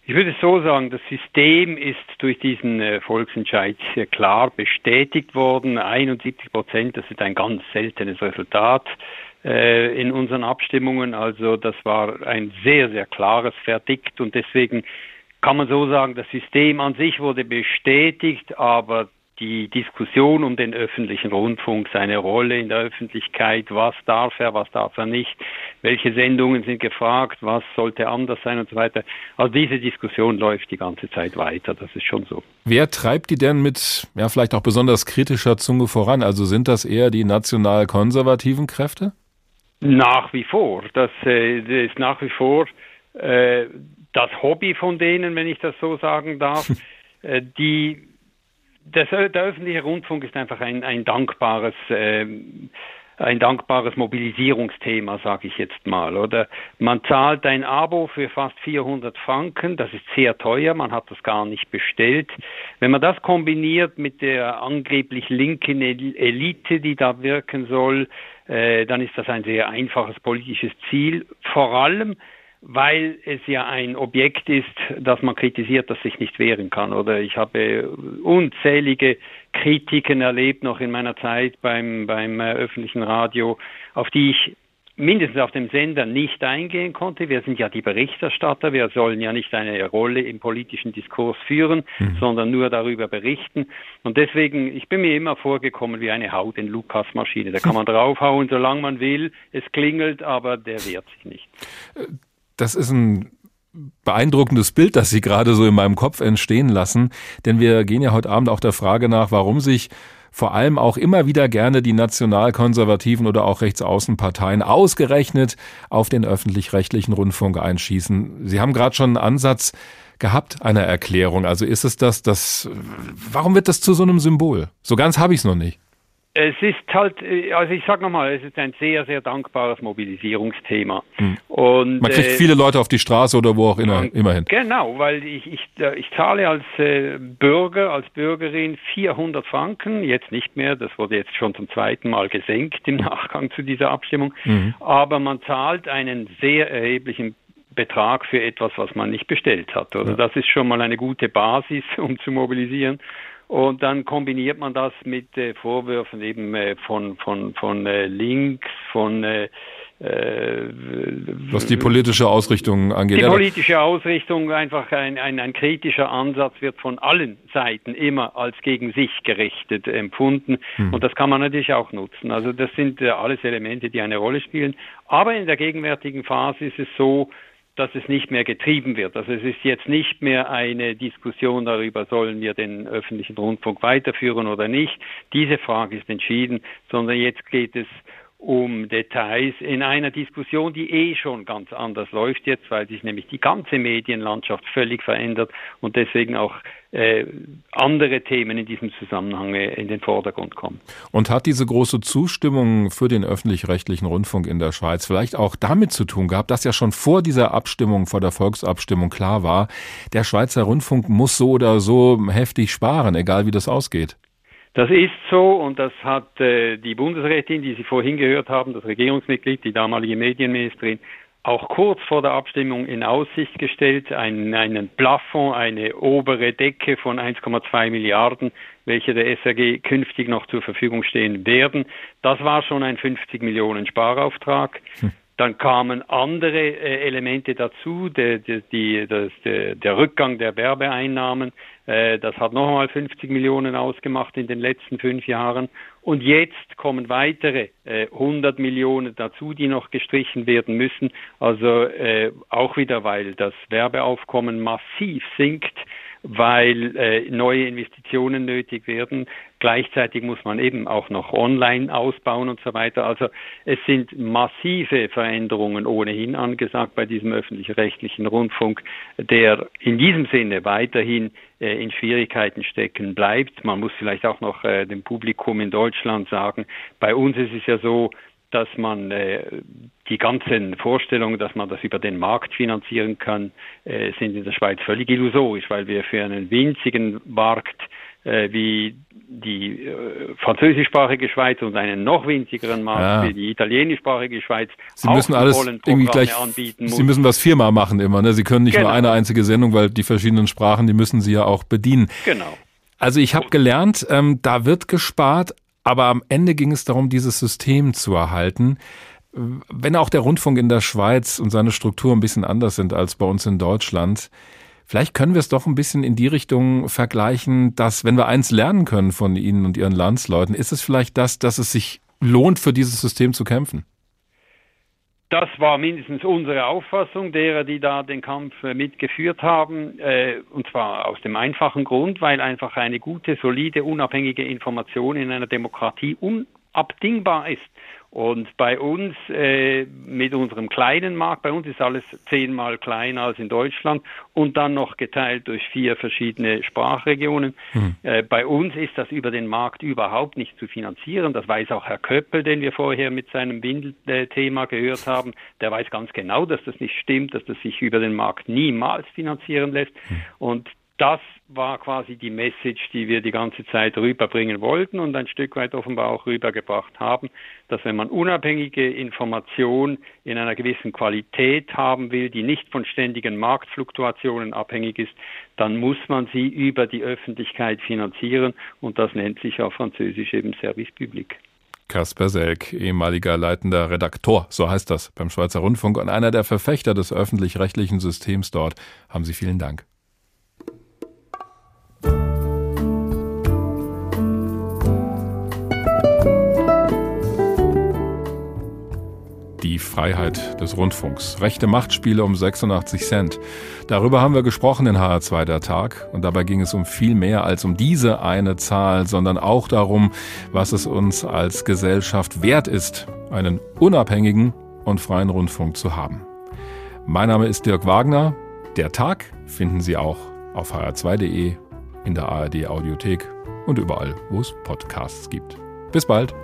Ich würde so sagen, das System ist durch diesen äh, Volksentscheid sehr klar bestätigt worden. 71 Prozent, das ist ein ganz seltenes Resultat äh, in unseren Abstimmungen. Also das war ein sehr, sehr klares Verdikt und deswegen kann man so sagen, das System an sich wurde bestätigt, aber die Diskussion um den öffentlichen Rundfunk, seine Rolle in der Öffentlichkeit, was darf er, was darf er nicht, welche Sendungen sind gefragt, was sollte anders sein und so weiter. Also diese Diskussion läuft die ganze Zeit weiter, das ist schon so. Wer treibt die denn mit, ja, vielleicht auch besonders kritischer Zunge voran? Also sind das eher die national-konservativen Kräfte? Nach wie vor. Das, äh, das ist nach wie vor äh, das Hobby von denen, wenn ich das so sagen darf. [LAUGHS] äh, die das, der öffentliche Rundfunk ist einfach ein, ein dankbares äh, ein dankbares Mobilisierungsthema, sage ich jetzt mal. Oder man zahlt ein Abo für fast 400 Franken, das ist sehr teuer, man hat das gar nicht bestellt. Wenn man das kombiniert mit der angeblich linken Elite, die da wirken soll, äh, dann ist das ein sehr einfaches politisches Ziel. Vor allem, weil es ja ein Objekt ist, das man kritisiert, das sich nicht wehren kann. Oder ich habe unzählige Kritiken erlebt noch in meiner Zeit beim, beim äh, öffentlichen Radio, auf die ich mindestens auf dem Sender nicht eingehen konnte. Wir sind ja die Berichterstatter, wir sollen ja nicht eine Rolle im politischen Diskurs führen, mhm. sondern nur darüber berichten. Und deswegen, ich bin mir immer vorgekommen wie eine Haut in Lukas-Maschine. Da kann man draufhauen, solange man will. Es klingelt, aber der wehrt sich nicht. Das ist ein beeindruckendes Bild, das Sie gerade so in meinem Kopf entstehen lassen, denn wir gehen ja heute Abend auch der Frage nach, warum sich vor allem auch immer wieder gerne die nationalkonservativen oder auch Rechtsaußenparteien ausgerechnet auf den öffentlich-rechtlichen Rundfunk einschießen. Sie haben gerade schon einen Ansatz gehabt einer Erklärung. Also ist es das, das, warum wird das zu so einem Symbol? So ganz habe ich es noch nicht. Es ist halt, äh, also ich sag nochmal, es ist ein sehr, sehr dankbares Mobilisierungsthema. Hm. Und, Man kriegt äh, viele Leute auf die Straße oder wo auch immer, immerhin. Genau, weil ich, ich, ich zahle als äh, Bürger, als Bürgerin 400 Franken, jetzt nicht mehr, das wurde jetzt schon zum zweiten Mal gesenkt im Nachgang zu dieser Abstimmung, mhm. aber man zahlt einen sehr erheblichen Betrag für etwas, was man nicht bestellt hat. Also ja. das ist schon mal eine gute Basis, [LAUGHS] um zu mobilisieren. Und dann kombiniert man das mit äh, Vorwürfen eben äh, von, von, von äh, links, von äh, äh, was die politische Ausrichtung angeht. Die politische Ausrichtung, einfach ein, ein, ein, kritischer Ansatz wird von allen Seiten immer als gegen sich gerichtet empfunden. Hm. Und das kann man natürlich auch nutzen. Also das sind äh, alles Elemente, die eine Rolle spielen. Aber in der gegenwärtigen Phase ist es so, dass es nicht mehr getrieben wird. Also es ist jetzt nicht mehr eine Diskussion darüber, sollen wir den öffentlichen Rundfunk weiterführen oder nicht. Diese Frage ist entschieden, sondern jetzt geht es um Details in einer Diskussion, die eh schon ganz anders läuft jetzt, weil sich nämlich die ganze Medienlandschaft völlig verändert und deswegen auch äh, andere Themen in diesem Zusammenhang äh, in den Vordergrund kommen. Und hat diese große Zustimmung für den öffentlich-rechtlichen Rundfunk in der Schweiz vielleicht auch damit zu tun gehabt, dass ja schon vor dieser Abstimmung, vor der Volksabstimmung klar war, der Schweizer Rundfunk muss so oder so heftig sparen, egal wie das ausgeht? Das ist so und das hat äh, die Bundesrätin, die Sie vorhin gehört haben, das Regierungsmitglied, die damalige Medienministerin, auch kurz vor der Abstimmung in Aussicht gestellt, einen, einen Plafond, eine obere Decke von 1,2 Milliarden, welche der SRG künftig noch zur Verfügung stehen werden. Das war schon ein 50 Millionen Sparauftrag. Hm. Dann kamen andere äh, Elemente dazu, der, der, die, das, der, der Rückgang der Werbeeinnahmen, äh, das hat nochmal 50 Millionen ausgemacht in den letzten fünf Jahren. Und jetzt kommen weitere äh, 100 Millionen dazu, die noch gestrichen werden müssen. Also äh, auch wieder, weil das Werbeaufkommen massiv sinkt weil äh, neue Investitionen nötig werden. Gleichzeitig muss man eben auch noch online ausbauen und so weiter. Also es sind massive Veränderungen ohnehin angesagt bei diesem öffentlich-rechtlichen Rundfunk, der in diesem Sinne weiterhin äh, in Schwierigkeiten stecken bleibt. Man muss vielleicht auch noch äh, dem Publikum in Deutschland sagen, bei uns ist es ja so, dass man äh, die ganzen Vorstellungen, dass man das über den Markt finanzieren kann, äh, sind in der Schweiz völlig illusorisch, weil wir für einen winzigen Markt äh, wie die äh, französischsprachige Schweiz und einen noch winzigeren Markt ja. wie die italienischsprachige Schweiz Sie müssen alles irgendwie gleich anbieten Sie müssen was viermal machen immer, ne? Sie können nicht genau. nur eine einzige Sendung, weil die verschiedenen Sprachen, die müssen Sie ja auch bedienen. Genau. Also ich habe gelernt, ähm, da wird gespart, aber am Ende ging es darum, dieses System zu erhalten. Wenn auch der Rundfunk in der Schweiz und seine Struktur ein bisschen anders sind als bei uns in Deutschland, vielleicht können wir es doch ein bisschen in die Richtung vergleichen, dass wenn wir eins lernen können von Ihnen und Ihren Landsleuten, ist es vielleicht das, dass es sich lohnt, für dieses System zu kämpfen. Das war mindestens unsere Auffassung derer, die da den Kampf äh, mitgeführt haben. Äh, und zwar aus dem einfachen Grund, weil einfach eine gute, solide, unabhängige Information in einer Demokratie unabdingbar ist. Und bei uns äh, mit unserem kleinen Markt, bei uns ist alles zehnmal kleiner als in Deutschland und dann noch geteilt durch vier verschiedene Sprachregionen. Hm. Äh, bei uns ist das über den Markt überhaupt nicht zu finanzieren. Das weiß auch Herr Köppel, den wir vorher mit seinem Windelthema gehört haben. Der weiß ganz genau, dass das nicht stimmt, dass das sich über den Markt niemals finanzieren lässt. Hm. Und das war quasi die Message, die wir die ganze Zeit rüberbringen wollten und ein Stück weit offenbar auch rübergebracht haben, dass wenn man unabhängige Information in einer gewissen Qualität haben will, die nicht von ständigen Marktfluktuationen abhängig ist, dann muss man sie über die Öffentlichkeit finanzieren und das nennt sich auf Französisch eben Service Public. Kasper Selk, ehemaliger leitender Redaktor, so heißt das beim Schweizer Rundfunk und einer der Verfechter des öffentlich-rechtlichen Systems dort. Haben Sie vielen Dank. Freiheit des Rundfunks. Rechte Machtspiele um 86 Cent. Darüber haben wir gesprochen in HR2 der Tag und dabei ging es um viel mehr als um diese eine Zahl, sondern auch darum, was es uns als Gesellschaft wert ist, einen unabhängigen und freien Rundfunk zu haben. Mein Name ist Dirk Wagner. Der Tag finden Sie auch auf hr2.de, in der ARD Audiothek und überall, wo es Podcasts gibt. Bis bald.